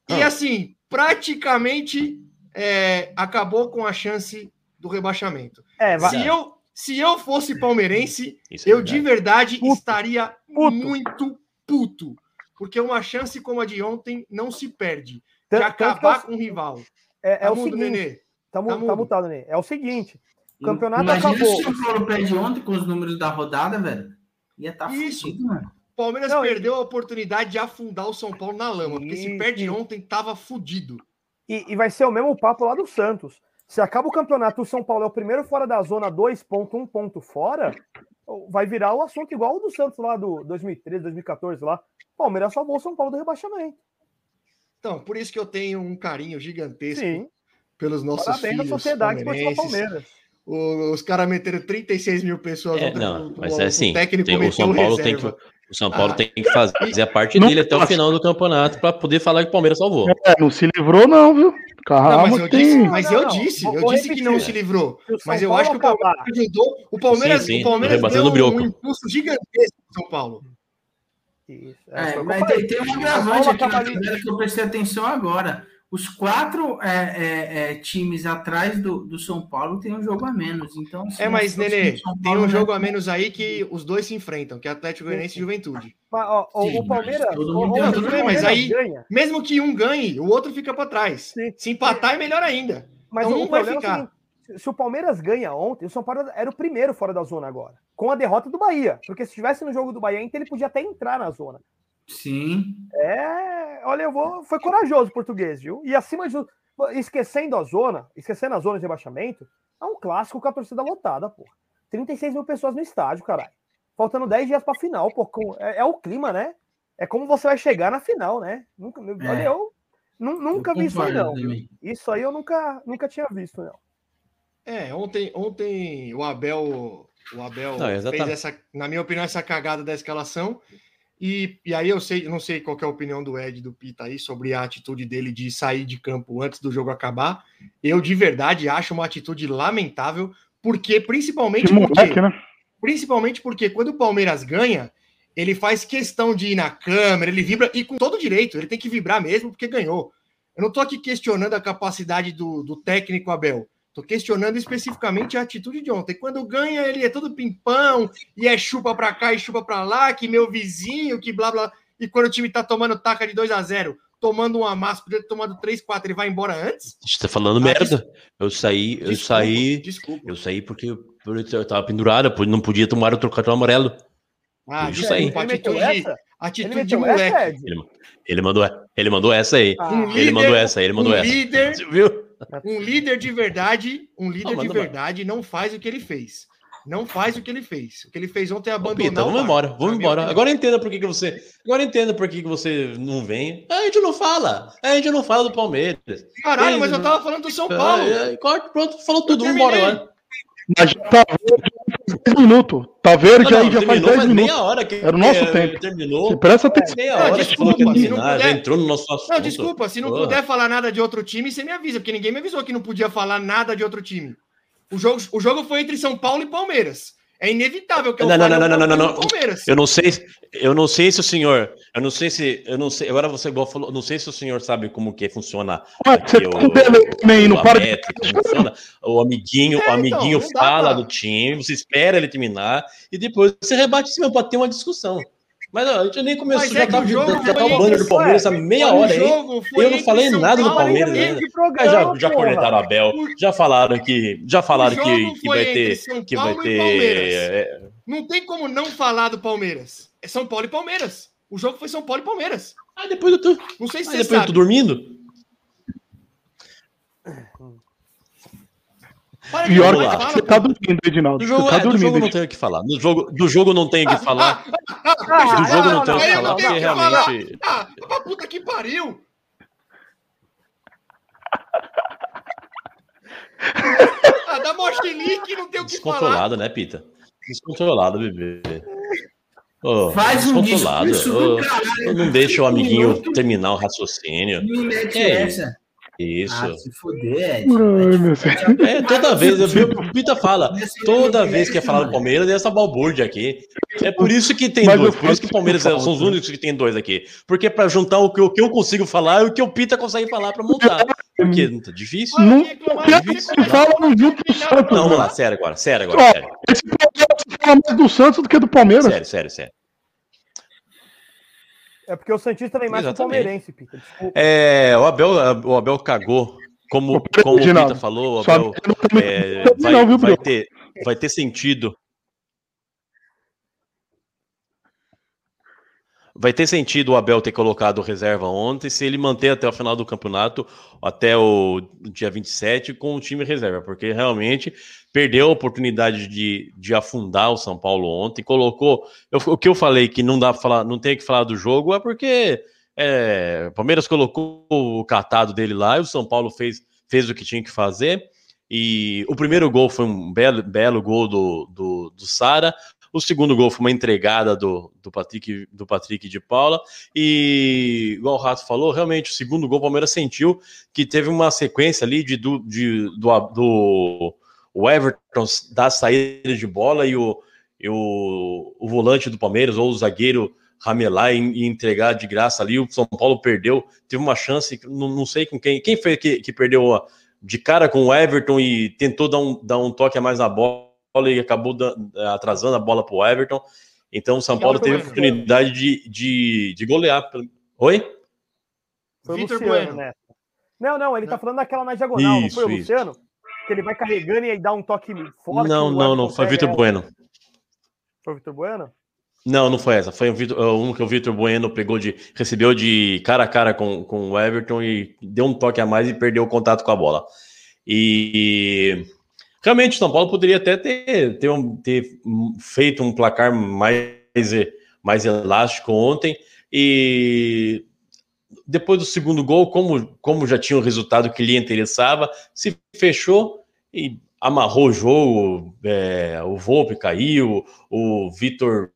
ah. e assim, praticamente é, acabou com a chance do rebaixamento. É, se eu se eu fosse palmeirense, é eu de verdade puto. estaria puto. muito puto, porque uma chance como a de ontem não se perde. De acabar com o rival. É, é tá o seguinte, Nenê. Tá, tá, tá mutado, Nenê. É o seguinte, o campeonato Imagina acabou. se o São Paulo perde ontem com os números da rodada, velho. Ia estar tá Isso. Fudido, mano. Palmeiras Não, perdeu e... a oportunidade de afundar o São Paulo na lama, porque se perde ontem, tava fudido. E, e, vai ser o mesmo papo lá do Santos. Se acaba o campeonato, o São Paulo é o primeiro fora da zona, dois pontos, um ponto fora, vai virar o assunto igual o do Santos lá do 2013, 2014 lá. Palmeiras salvou o São Paulo do rebaixamento. Então, por isso que eu tenho um carinho gigantesco Sim. pelos nossos Parabéns filhos. Sociedade Palmeiras os caras meteram 36 mil pessoas. É, não, mas é assim, técnico tem, o São Paulo tem que o São Paulo ah, tem que fazer a parte dele até o final do campeonato para poder falar que o Palmeiras salvou. É, não se livrou não, viu? Calma, não, mas eu tem... disse, mas não, eu disse, eu disse que não se livrou. Mas eu acho que o Palmeiras ajudou. O Palmeiras, sim, sim, o Palmeiras deu um, um impulso gigantesco no São Paulo. Isso. É, é mas tem, tem um agravante aqui que eu prestei atenção agora. Os quatro é, é, é, times atrás do, do São Paulo têm um jogo a menos. Então, é, mas, Nenê, tem um jogo a menos aí que os dois se enfrentam, que é Atlético Goianiense e Juventude. Ó, Sim, o Palmeiras. O, tudo bem, mas aí, ganha. mesmo que um ganhe, o outro fica para trás. Sim. Se empatar, é melhor ainda. Mas então, um vai é ficar. Se o Palmeiras ganha ontem, o São Paulo era o primeiro fora da zona agora, com a derrota do Bahia. Porque se estivesse no jogo do Bahia, então ele podia até entrar na zona. Sim. É, olha, eu vou. Foi corajoso o português, viu? E acima de esquecendo a zona, esquecendo a zona de rebaixamento, é um clássico com a torcida lotada, pô. 36 mil pessoas no estádio, caralho. Faltando 10 dias pra final, pô. É, é, o clima, né? É como você vai chegar na final, né? Nunca, é. Olha, eu nunca eu vi isso aí, não. Também. Isso aí eu nunca, nunca tinha visto, não. É, ontem, ontem o Abel, o Abel não, fez essa, na minha opinião, essa cagada da escalação. E, e aí eu sei, não sei qual é a opinião do Ed do Pita aí sobre a atitude dele de sair de campo antes do jogo acabar. Eu de verdade acho uma atitude lamentável, porque principalmente porque, né? principalmente porque quando o Palmeiras ganha, ele faz questão de ir na câmera, ele vibra e com todo direito, ele tem que vibrar mesmo porque ganhou. Eu não estou aqui questionando a capacidade do, do técnico Abel. Tô questionando especificamente a atitude de ontem. Quando ganha, ele é todo pimpão, e é chupa para cá e chupa para lá, que meu vizinho, que blá blá. E quando o time tá tomando taca de 2 a 0 tomando um amasso, podia ter tomado 3, 4, ele vai embora antes? Você tá falando ah, merda. Eu saí, eu desculpa, saí. Desculpa. Eu saí porque eu tava pendurado, não podia tomar o cartão amarelo. Ah, isso aí. Atitude, atitude de moleque. Essa, ele, ele, mandou, ele mandou essa aí. Ah. Um ele líder, mandou essa aí, ele mandou um essa. Líder, Você viu? Um líder de verdade, um líder não, de verdade não faz o que ele fez. Não faz o que ele fez. O que ele fez ontem é Ô, abandonar Pita, o vamos embora, vamos embora. Agora entenda por que, que você. Agora entenda por que, que você não vem. A gente não fala. A gente não fala do Palmeiras. Caralho, mas eu tava falando do São Paulo. Corta, pronto, falou tudo. Vamos embora. Mas já tá 10 minutos. Tá verde Não, aí não, já faz terminou 10 faz minutos. meia hora que Era o nosso é, tempo. terminou. Você presta atenção. Meia Não, hora que falou que ia desculpa, se não terminar, já puder- entrou no nosso assunto. Não, desculpa, se não Porra. puder falar nada de outro time, você me avisa, porque ninguém me avisou que não podia falar nada de outro time. O jogo, o jogo foi entre São Paulo e Palmeiras. É inevitável que eu Não, não, fale não, não, não, não, não. Palmeiras. Eu não sei, eu não sei se o senhor, eu não sei se, eu não sei, agora você igual falou, não sei se o senhor sabe como que funciona Ué, você tá o delay também, não a para de- métrica, como funciona. O amiguinho, É, o então, amiguinho dá fala pra- do time, você espera ele terminar e depois você rebate em cima para ter uma discussão. Mas ó, a gente nem começou, Mas já é que tá, jogo já foi o banner do Palmeiras há meia hora aí. Eu não falei nada do e Palmeiras, Palmeiras. né? já, já cornetaram a Abel, já falaram que, já falaram que, que vai ter, que vai ter, é, Não tem como não falar do Palmeiras. É São Paulo e Palmeiras. O jogo foi São Paulo e Palmeiras. ah, depois eu tô, Não sei se ah, você depois eu tô sabe. dormindo. Para Pior que você tá dormindo, Edinaldo. Do Você jogo, tá é, do jogo dormindo. não tenho o que falar. Do jogo, do jogo não tenho o que falar. Do jogo não tenho o que falar, porque realmente. Ah, pra puta que pariu! ah, dá mochilique não tem o que falar. Descontrolado, né, Pita? Descontrolado, bebê. Ô, Faz um descontrolado. discurso Ô, do caralho. não deixa o amiguinho terminar o raciocínio. Me mete É essa. Isso. Ah, se fuder, Ai, Ed. meu Deus. É, toda vez, eu vi, o Pita fala, toda vez que é falar do Palmeiras, é essa balbúrdia aqui. É por isso que tem Mas dois, por isso que o Palmeiras falta. são os únicos que tem dois aqui. Porque é pra juntar o que, o que eu consigo falar e o que o Pita consegue falar pra montar. Porque não tá difícil. Para Não- que você começa fala no junto do. Santos, Não, vamos né? lá, sério agora, sério agora, sério. Esse programa você fala mais do Santos do que do Palmeiras. Sério, sério, sério. É porque o Santista vem mais que o Exatamente. palmeirense, Pita. Desculpa. É, o Abel, o Abel cagou. Como, como o Pita falou, o Abel é, vai, não, viu, vai ter, vai ter sentido. Vai ter sentido o Abel ter colocado reserva ontem se ele manter até o final do campeonato, até o dia 27, com o time reserva, porque realmente perdeu a oportunidade de, de afundar o São Paulo ontem. Colocou. eu- o que eu falei que não dá pra falar, não tem que falar do jogo é porque é, o Palmeiras colocou o catado dele lá e o São Paulo fez, fez o que tinha que fazer. E o primeiro gol foi um belo, belo gol do, do, do Sara. O segundo gol foi uma entregada do, do, Patrick, do Patrick de Paula. E, igual o Rato falou, realmente o segundo gol o Palmeiras sentiu que teve uma sequência ali de, do, de, do, do o Everton dar saída de bola e o, e o, o volante do Palmeiras ou o zagueiro ramelar e, e entregar de graça ali. O São Paulo perdeu, teve uma chance, não, não sei com quem. Quem foi que, que perdeu a- de cara com o Everton e tentou dar um, dar um toque a mais na bola e acabou da- atrasando a bola para o Everton. Então o São Paulo teve a oportunidade de, de, de golear. Oi? Foi o Vitor Luciano Bueno. nessa. Não, não, ele tá falando daquela na diagonal, não Isso, foi o isso. Luciano? Que ele vai carregando e aí dá um toque forte. não, o não, não, foi pega Vitor. Bueno. Foi o Vitor Bueno? Não, não foi essa. Foi o Vitor- um que o Vitor Bueno pegou de. recebeu de cara a cara com, com o Everton e deu um toque a mais e perdeu o contato com a bola. E realmente o São Paulo poderia até ter, ter, um- ter feito um placar mais, mais elástico ontem. E depois do segundo gol, como, como já tinha o resultado que lhe interessava, se fechou e amarrou o jogo. é, o Volpe caiu, o Vitor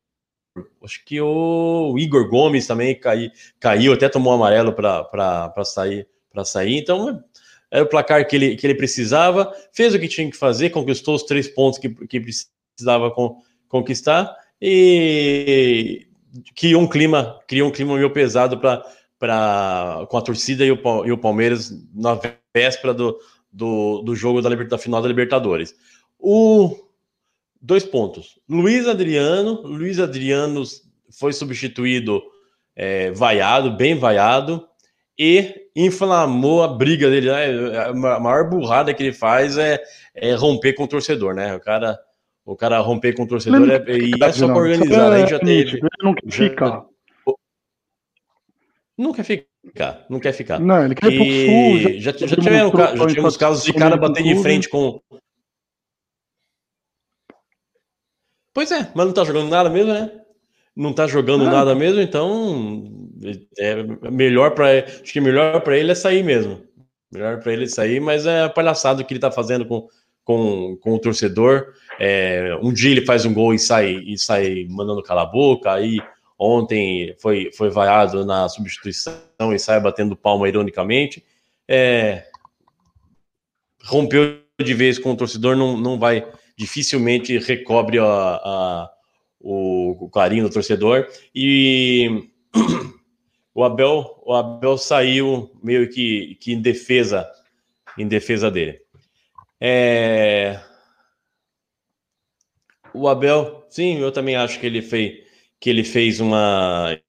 acho que o Igor Gomes também cai, caiu, até tomou amarelo para sair, para sair. Então, era o placar que ele, que ele precisava, fez o que tinha que fazer, conquistou os três pontos que, que precisava con- conquistar e criou um clima, criou um clima meio pesado para para com a torcida e o, e o Palmeiras na véspera do, do, do jogo da, da final da Libertadores. O dois pontos. Luiz Adriano, Luiz Adriano foi substituído é, vaiado, bem vaiado, e inflamou a briga dele. né? A maior burrada que ele faz é, é romper com o torcedor, né? O cara, o cara romper com o torcedor é, e é só para organizar. Já teve. Ele não quer já- ficar. Não quer ficar, não quer ficar. Não, ele quer sul. E já, já, ca- já tivemos a casos de cara bater de frente com. Pois é, mas não tá jogando nada mesmo, né? Não tá jogando Ah. nada mesmo, então é melhor para acho que melhor para ele é sair mesmo. Melhor para ele sair, mas é palhaçado o que ele tá fazendo com, com, com o torcedor. É, um dia ele faz um gol e sai e sai mandando calar a boca, aí ontem foi foi vaiado na substituição e sai batendo palma ironicamente. É, rompeu de vez com o torcedor, não, não vai dificilmente recobre a, a- o, o carinho do torcedor e o Abel o Abel saiu meio que, que em defesa em defesa dele É, o Abel sim eu também acho que ele fez que ele fez uma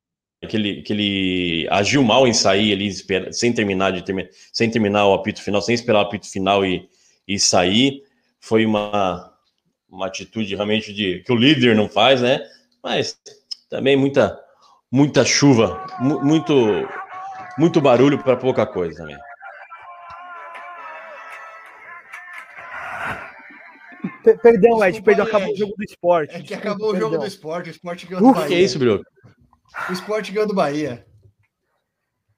que ele, que ele agiu mal em sair ali sem terminar de terminar sem terminar o apito final sem esperar o apito final e, e sair foi uma uma atitude realmente de que o líder não faz, né? Mas também muita muita chuva, mu- muito muito barulho para pouca coisa também. Per- Perdão, Ed, Desculpa perdão, acabou o Ed. jogo do esporte. É que Desculpa, acabou o jogo perdão. do esporte, o esporte ganhou do Bahia. que é isso, Bruno? O esporte ganhou do Bahia.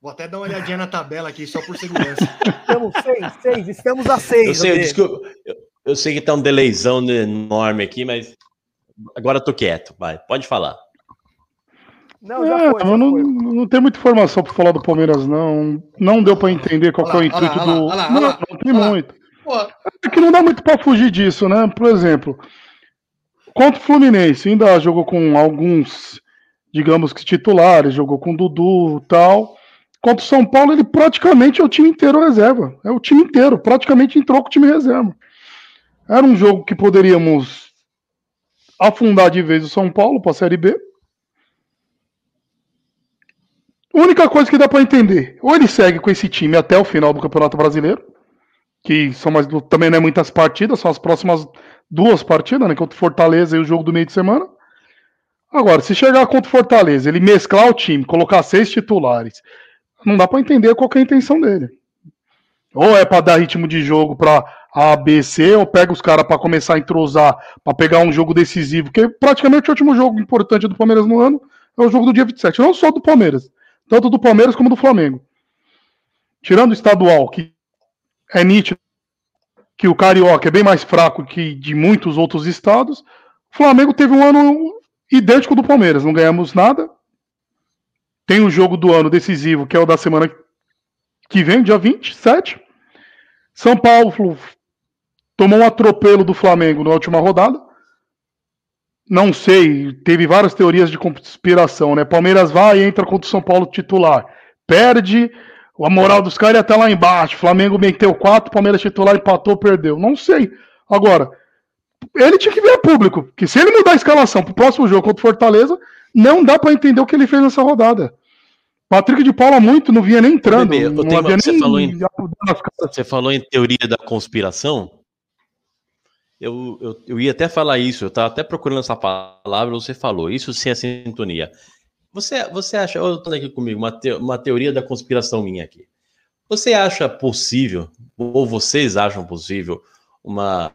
Vou até dar uma olhadinha na tabela aqui, só por segurança. Estamos seis, seis, estamos a seis. Eu sei, eu, eu, eu- eu sei que tá um delayzão enorme aqui, mas agora eu tô quieto, vai, pode falar. Não, já É, foi. já não, foi. não tem muita informação para falar do Palmeiras, não. Não deu para entender qual que é o lá, lá, intuito do. lá, Não, lá, não tem lá. muito. Pô, É que não dá muito para fugir disso, né? Por exemplo, contra o Fluminense, ainda jogou com alguns, digamos que titulares, jogou com o Dudu e tal. Contra o São Paulo, ele praticamente é o time inteiro reserva. É o time inteiro, praticamente entrou com o time reserva. Era um jogo que poderíamos afundar de vez o São Paulo para a Série B. Única coisa que dá para entender, ou ele segue com esse time até o final do Campeonato Brasileiro, que são mais também não é muitas partidas, são as próximas duas partidas, né, contra o Fortaleza e o jogo do meio de semana. Agora, se chegar contra o Fortaleza, ele mesclar o time, colocar seis titulares, não dá para entender qual é a intenção dele. Ou é para dar ritmo de jogo para A, B, C, ou pega os caras para começar a entrosar, para pegar um jogo decisivo, que praticamente o último jogo importante do Palmeiras no ano é o jogo do dia 27, não só do Palmeiras, tanto do Palmeiras como do Flamengo. Tirando o estadual, que é nítido que o Carioca é bem mais fraco que de muitos outros estados, o Flamengo teve um ano idêntico do Palmeiras, não ganhamos nada. Tem o jogo do ano decisivo, que é o da semana que vem, dia 27. São Paulo tomou um atropelo do Flamengo na última rodada. Não sei, teve várias teorias de conspiração, né? Palmeiras vai e entra contra o São Paulo titular. Perde, a moral dos caras ia até lá embaixo. Flamengo meteu 4, Palmeiras titular empatou, perdeu. Não sei. Agora, ele tinha que ver a público, que se ele mudar a escalação pro próximo jogo contra o Fortaleza, não dá pra entender o que ele fez nessa rodada. Patrick de Paula muito, não vinha nem entrando. Bebê, não havia nem falou em-. Você falou em teoria da conspiração. Eu, eu, eu ia até falar isso, eu estava até procurando essa palavra, você falou, isso sim é sintonia. Você, você acha, eu estou aqui comigo, uma, te- uma teoria da conspiração minha aqui. Você acha possível, ou vocês acham possível, uma,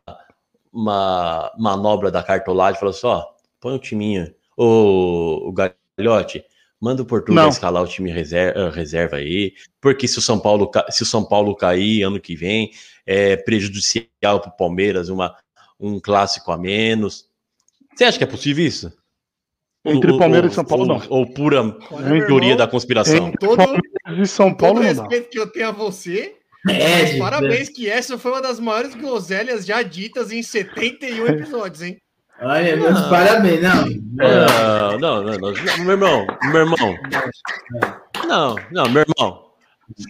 uma manobra da cartolagem? Fala assim, ó, põe o timinho, o, o Galhote, manda o Portugal escalar o time reserva, reserva aí, porque se o São Paulo, se o São Paulo cair ano que vem, é prejudicial para o Palmeiras, uma, um clássico a menos. Você acha que é possível isso? Entre Ou- Palmeiras ou- e São Paulo, ou- não. Ou pura olha, teoria irmão, da conspiração? Entre todo- Palmeiras e São todo Paulo o não dá. respeito que eu tenho a você, É, parabéns que essa foi uma das maiores groselhas já ditas em 71 episódios, hein? Olha, meus parabéns. Não, Não, não, não, não, não, meu irmão, meu irmão. Não, não, meu irmão.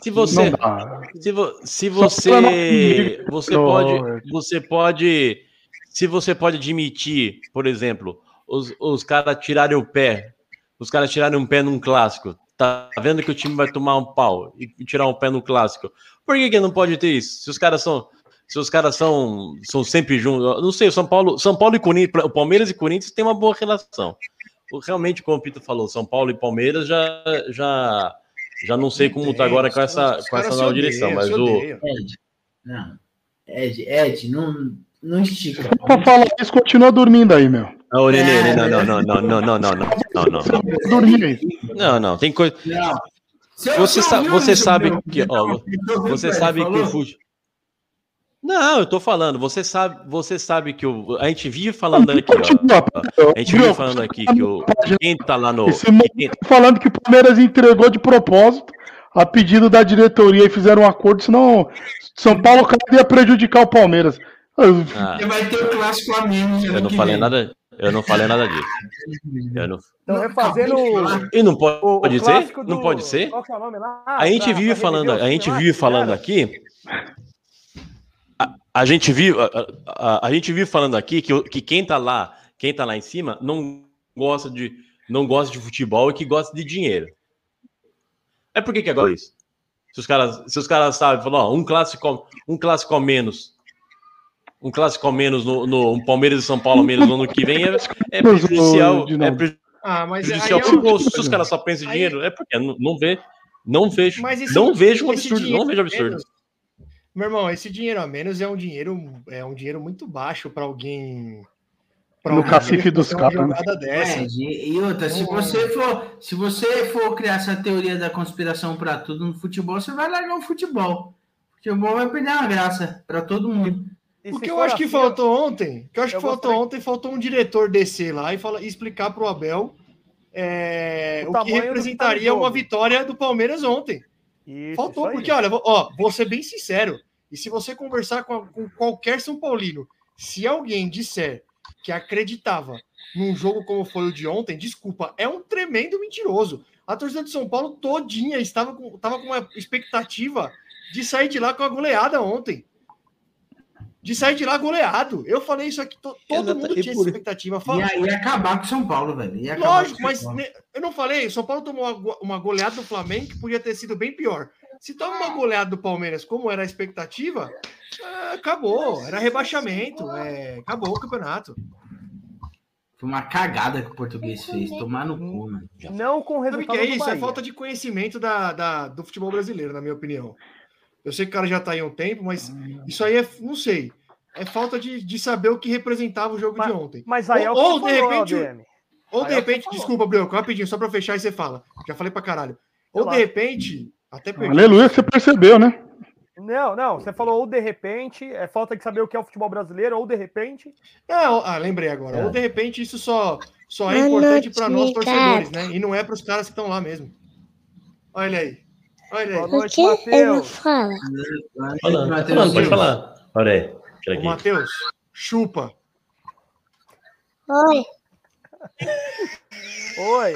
Se você, Não se, vo, se você, não- você Não, pode, você pode, se você pode admitir, por exemplo, os, os caras tirarem o pé, os caras tirarem um pé num clássico, tá vendo que o time vai tomar um pau e tirar um pé no clássico. Por que, que não pode ter isso? Se os caras são, se os caras são, são sempre juntos, não sei, o São Paulo, São Paulo e Corinthians, o Palmeiras e Corinthians têm uma boa relação. Realmente, como o Pito falou, São Paulo e Palmeiras já, já, já não sei como tá agora com essa, com essa se nova direção, mas o. Ed, não. Ed, Ed, não, não estica. Pra falar isso, continua dormindo aí, meu. Ô, Nenê, não, não, não, não, não, não, não, não, não, não, não. Não, não, tem coisa. Não. Você, sa- você sabe que, ó, você sabe que o fute... Não, eu tô falando, você sabe, você sabe que o a gente vive falando aqui, ó. A gente vive falando aqui que o quem tá lá no quem- tá falando que o Palmeiras entregou de propósito a pedido da diretoria e fizeram um acordo, senão São Paulo ia prejudicar o Palmeiras. Eu- Ah, vai ter o clássico a menos. eu não falei vem. nada, eu não falei nada disso. Eu não, Então, refazendo o, e não pode, o, o pode ser? clássico Não do- pode ser? Qual que é o nome lá? A gente Pra- vive pra falando, a gente vive falando aqui. A, a gente vive, a, a- a gente vive falando aqui que, que quem tá lá, quem tá lá em cima, não gosta de, não gosta de futebol e que gosta de dinheiro. É por que que agora é isso? Se os caras, se os caras sabem, falam, ó, um clássico, um clássico a menos, um clássico a menos no, no um Palmeiras e São Paulo a menos no ano que vem é, é Mas, ô, prejudicial, é Dinaldo, Ah, mas aí prejudicial é bolso. Se os caras só pensam em Aí- dinheiro, é porque não, não vê, não vejo, Mas esse- não vejo um absurdo, dinheiro não vejo absurdo. menos- Meu irmão, esse dinheiro a menos é um dinheiro, é um dinheiro muito baixo para alguém. pra No cacife dos caras, né? É, e, outra, se Não- você for, se você for criar essa teoria da conspiração para tudo no futebol, você vai largar o futebol. O futebol vai perder uma graça para todo mundo. O que eu for acho que assim, faltou ontem, que eu acho eu que faltou gostaria- ontem, faltou um diretor descer lá e, fala, e explicar para o Abel é, O o, que tá representaria uma vitória do Palmeiras ontem. Isso, Faltou, isso porque olha, ó, vou ser bem sincero. E se você conversar com, com qualquer São Paulino, se alguém disser que acreditava num jogo como foi o de ontem, desculpa, é um tremendo mentiroso. A torcida de São Paulo todinha estava com, estava com uma expectativa de sair de lá com a goleada ontem. De sair de lá goleado. Eu falei isso aqui, to- todo Exato, mundo e tinha por- essa expectativa. E Fala- aí ia acabar com o São Paulo, velho. Lógico, mas ne- eu não falei, o São Paulo tomou uma go- uma goleada do Flamengo que podia ter sido bem pior. Se toma uma goleada do Palmeiras, como era a expectativa, é, acabou, era rebaixamento, é, acabou o campeonato. Foi uma cagada que o português fez. Tomar no cu, mano. Não com o Sabe o resultado que é isso? É falta de conhecimento da, da- do futebol brasileiro, na minha opinião. Eu sei que o cara já tá aí há um tempo, mas isso aí é, não sei, é falta de, de saber o que representava o jogo de ontem. Mas aí é o que Ou- de falou, repente, o- ADM. Ou Aí de é repente, desculpa, Brioco, rapidinho, só pra fechar e você fala. Já falei pra caralho. Ou de repente, até perdi. Aleluia, você percebeu, né? Não, não, você falou ou de repente, é falta de saber o que é o futebol brasileiro, ou de repente. É, ah, lembrei agora. É. Ou de repente isso só, só é importante para nós torcedores, né? E não é para os caras que estão lá mesmo. Olha aí. Olha Boa aí. O noite, Matheus. falo. Falando, tá Matheus falando, pode falar. Olha aí, aqui. Matheus, chupa. Oi, Oi.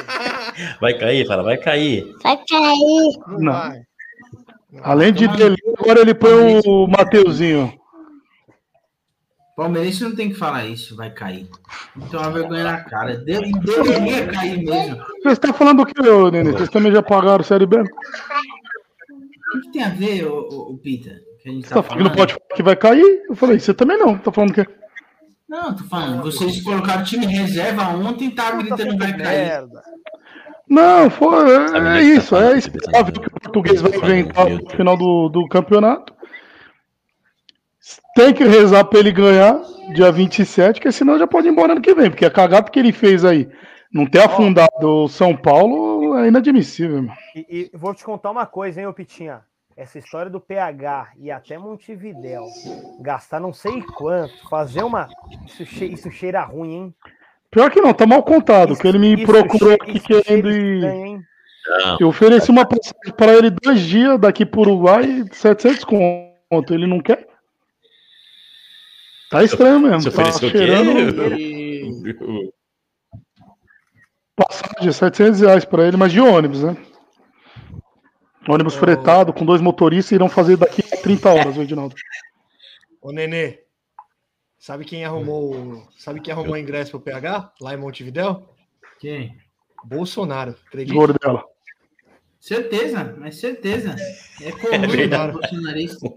Vai cair, fala, vai cair. vai cair. Não, vai. Além de dele, agora ele põe o Mateuzinho. Palmeirense não tem que falar isso, vai cair. Então uma vergonha na cara. E deveria cair mesmo. Você está falando o que, Nenê? Vocês também já pagaram Série B? Você O que tem a ver, o, o, o Pita? Que a gente tá tá falando que não falando? pode falar que vai cair? Eu falei, você também não. Tá falando que Não, tô falando. Vocês colocaram time reserva ontem e tá Puta gritando vai cair. merda. Não, foi, é, é é que isso. tá É esperável que o português vai inventar no final do, do campeonato. Tem que rezar para ele ganhar dia 27, que senão já pode ir embora ano que vem. Porque a cagada que ele fez aí, não ter afundado o São Paulo, é inadmissível. Mano. E, e vou te contar uma coisa, hein, ô Pitinha. Essa história do PH e até Montevidéu gastar não sei quanto, fazer uma. Isso, che... isso cheira ruim, hein? Pior que não, tá mal contado, que ele me Isso procurou che- aqui isso querendo cheira ir. estranho, Eu ofereci uma passagem para ele dois dias daqui pro Uruguai, 700 conto. Ele não quer? Tá estranho mesmo. Você Tá ofereceu o quê? passagem, 700 reais para ele, mas de ônibus, né? Ônibus Oh. fretado, com dois motoristas, irão fazer daqui a 30 horas, o Edinaldo. Ô, Nenê, sabe quem arrumou, sabe quem arrumou ingresso pro PH lá em Montevidéu? Quem? Bolsonaro, acredita? Gordela. Certeza, mas certeza. É comum da verdade. bolsonarista.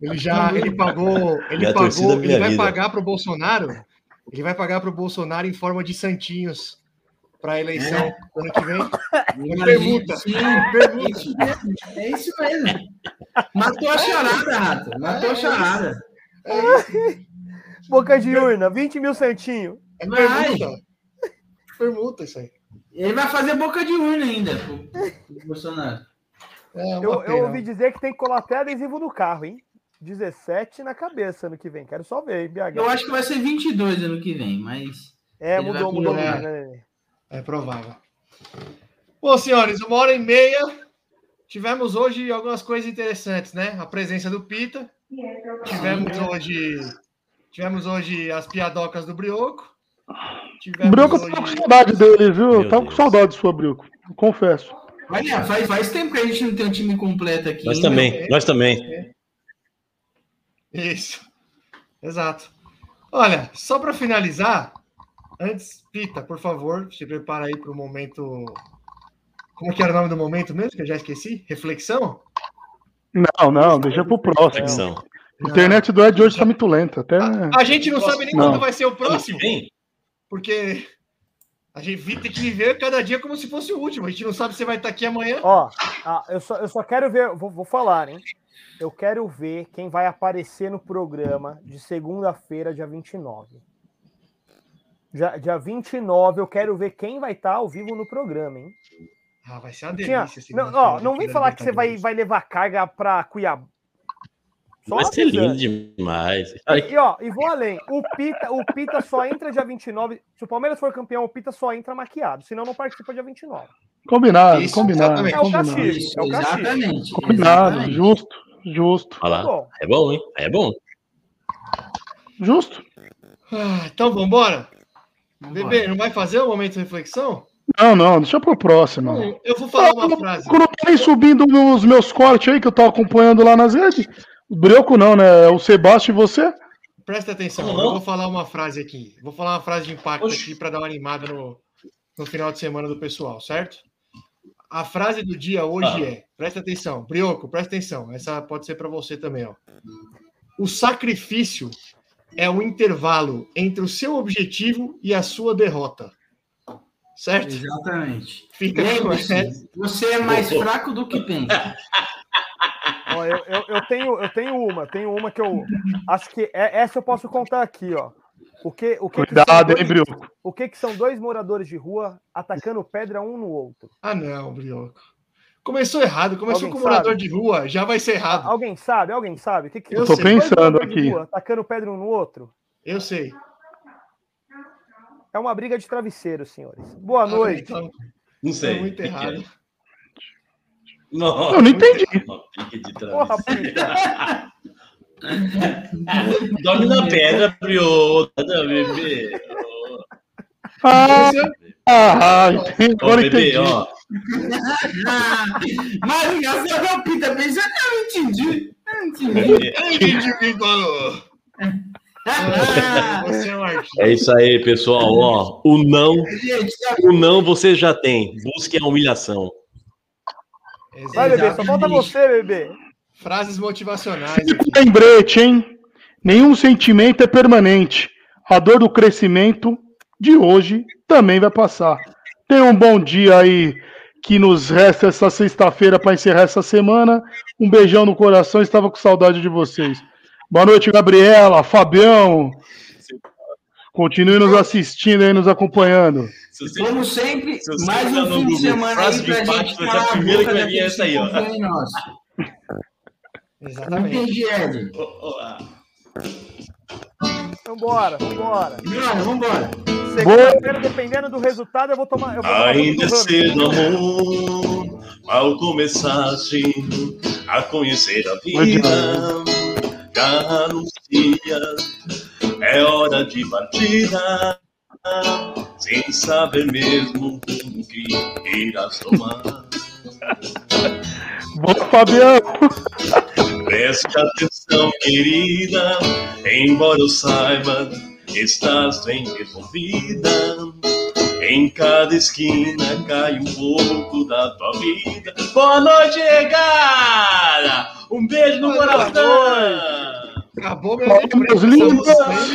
Ele já ele pagou, ele É pagou, ele vai vida. pagar pro Bolsonaro. Ele vai pagar pro Bolsonaro em forma de santinhos para a eleição do ano que vem. Permuta. Sim, Permuta. é isso mesmo. É isso mesmo. Matou a charada, Rato. Matou a charada. Boca de urna, 20 mil santinho. É Vai. permuta. Permuta isso aí. Ele vai fazer boca de urna ainda pro, pro Bolsonaro. É Eu, eu ouvi dizer que tem que colar até adesivo no carro, hein? 17 na cabeça ano que vem. Quero só ver, hein, BH. Eu acho que vai ser 22 ano que vem, mas. É, ele mudou, mudou. muito, né? É provável. Bom, senhores, uma hora e meia. Tivemos hoje algumas coisas interessantes, né? A presença do Pita. Tivemos hoje. Tivemos hoje as piadocas do Brioco. Tivemos Brioco, eu tava com hoje. saudade dele, viu? Tava com saudade sua, Brioco. Confesso. Olha, faz, faz tempo que a gente não tem um time completo aqui. Nós hein, também, nós também. Isso. Exato. Olha, só para finalizar, antes, Pita, por favor, se prepara aí para o momento. Como que era o nome do momento mesmo? Que eu já esqueci? Reflexão? Não, não, deixa pro próximo. Reflexão. A internet do Ed hoje tá muito lenta. Até... A gente não sabe nem Não. quando vai ser o próximo, porque a gente tem que viver cada dia como se fosse o último. A gente não sabe se vai estar aqui amanhã. Ó, ah, eu, só, eu só quero ver, vou, vou falar, hein? Eu quero ver quem vai aparecer no programa de segunda-feira, dia 29. Já, dia 29, eu quero ver quem vai estar ao vivo no programa, hein? Ah, vai ser uma Tinha- delícia. não, segunda-feira ó, não vem falar que você vai, vai levar carga para Cuiabá. Só Vai ser lindo demais. Ai, E ó, e vou além. O Pita, o Pita só entra dia 29. Se o Palmeiras for campeão, o Pita só entra maquiado. Senão não participa dia 29. Combinado, Isso, combinado. exatamente. É o combinado. castigo. É o castigo. exatamente. Combinado, exatamente. justo, justo, olha lá. Bom, É bom, hein? É bom. justo. Ah, então vamos embora. Vambora. Bebê, não vai fazer o momento de reflexão? Não, não, deixa pro próximo. Não, eu vou falar uma frase. Quando aí subindo nos meus cortes aí que eu tô acompanhando lá nas redes, o Brioco não, né? É o Sebastião e você. Presta atenção, Como eu vou falar uma frase aqui. Vou falar uma frase de impacto Oxi. aqui para dar uma animada no, no final de semana do pessoal, certo? A frase do dia hoje Ah. é: presta atenção, Brioco, presta atenção. Essa pode ser para você também, ó. O sacrifício é o intervalo entre o seu objetivo e a sua derrota. Certo? Exatamente. Fica você é mais fraco do que pensa. ó, eu, eu, eu tenho, eu tenho uma, tenho uma que eu acho que é, essa eu posso contar aqui, ó. O que, o que, que são Cuidado, hein, dois- Brioco. o que, que são dois moradores de rua atacando pedra um no outro? Ah, não, Brioco. Começou errado, começou Alguém com morador sabe? de rua, já vai ser errado. Alguém sabe? Alguém sabe? O que, que Eu Tô pensando aqui. rua atacando pedra um no outro? Eu sei. É uma briga de travesseiro, senhores. Boa Ah, noite. então, Não sei. é muito que que errado. é? Não, Eu não entendi. Uma de Porra, travesseiro. Pita. Dorme na pedra, Brio. Nada, bebê. Ah, é- ah, entendi. Ó, agora bebê, entendi. ó. Mas engraçado, o Pita pensa, não, eu entendi. Eu entendi. Ai, que falou. Ah, Você é. É isso aí, pessoal. Ó, o não, gente, o não você já tem. Busque a humilhação. Vai, bebê, só falta você, bebê. Frases motivacionais aqui. Lembrete, hein? Nenhum sentimento é permanente. A dor do crescimento de hoje também vai passar. Tenha um bom dia aí que nos resta essa sexta-feira para encerrar essa semana. Um beijão no coração, estava com saudade de vocês. Boa noite, Gabriela, Fabião. Continue nos assistindo aí, nos acompanhando. Se Como sempre, Se mais jogar um fim de semana aí pra impacto, gente a calar a primeira boca que vai vir daqueles essa aí, ó. que confiam em nós. Não Exatamente. entendi, Ed. Ah. Vambora, vambora. Vambora, vambora. Segunda-feira, dependendo do resultado, eu vou tomar. Eu vou tomar Ainda Ramos. cedo, amor, ao começaste a conhecer a vida, já anuncia, é hora de partida, sem saber mesmo o que irás tomar. Boa, Fabião. Preste atenção, querida, embora eu saiba, estás bem resolvida. Em cada esquina cai um pouco da tua vida. Boa noite, regada! Um beijo no Boa coração! Acabou meu meus lindos.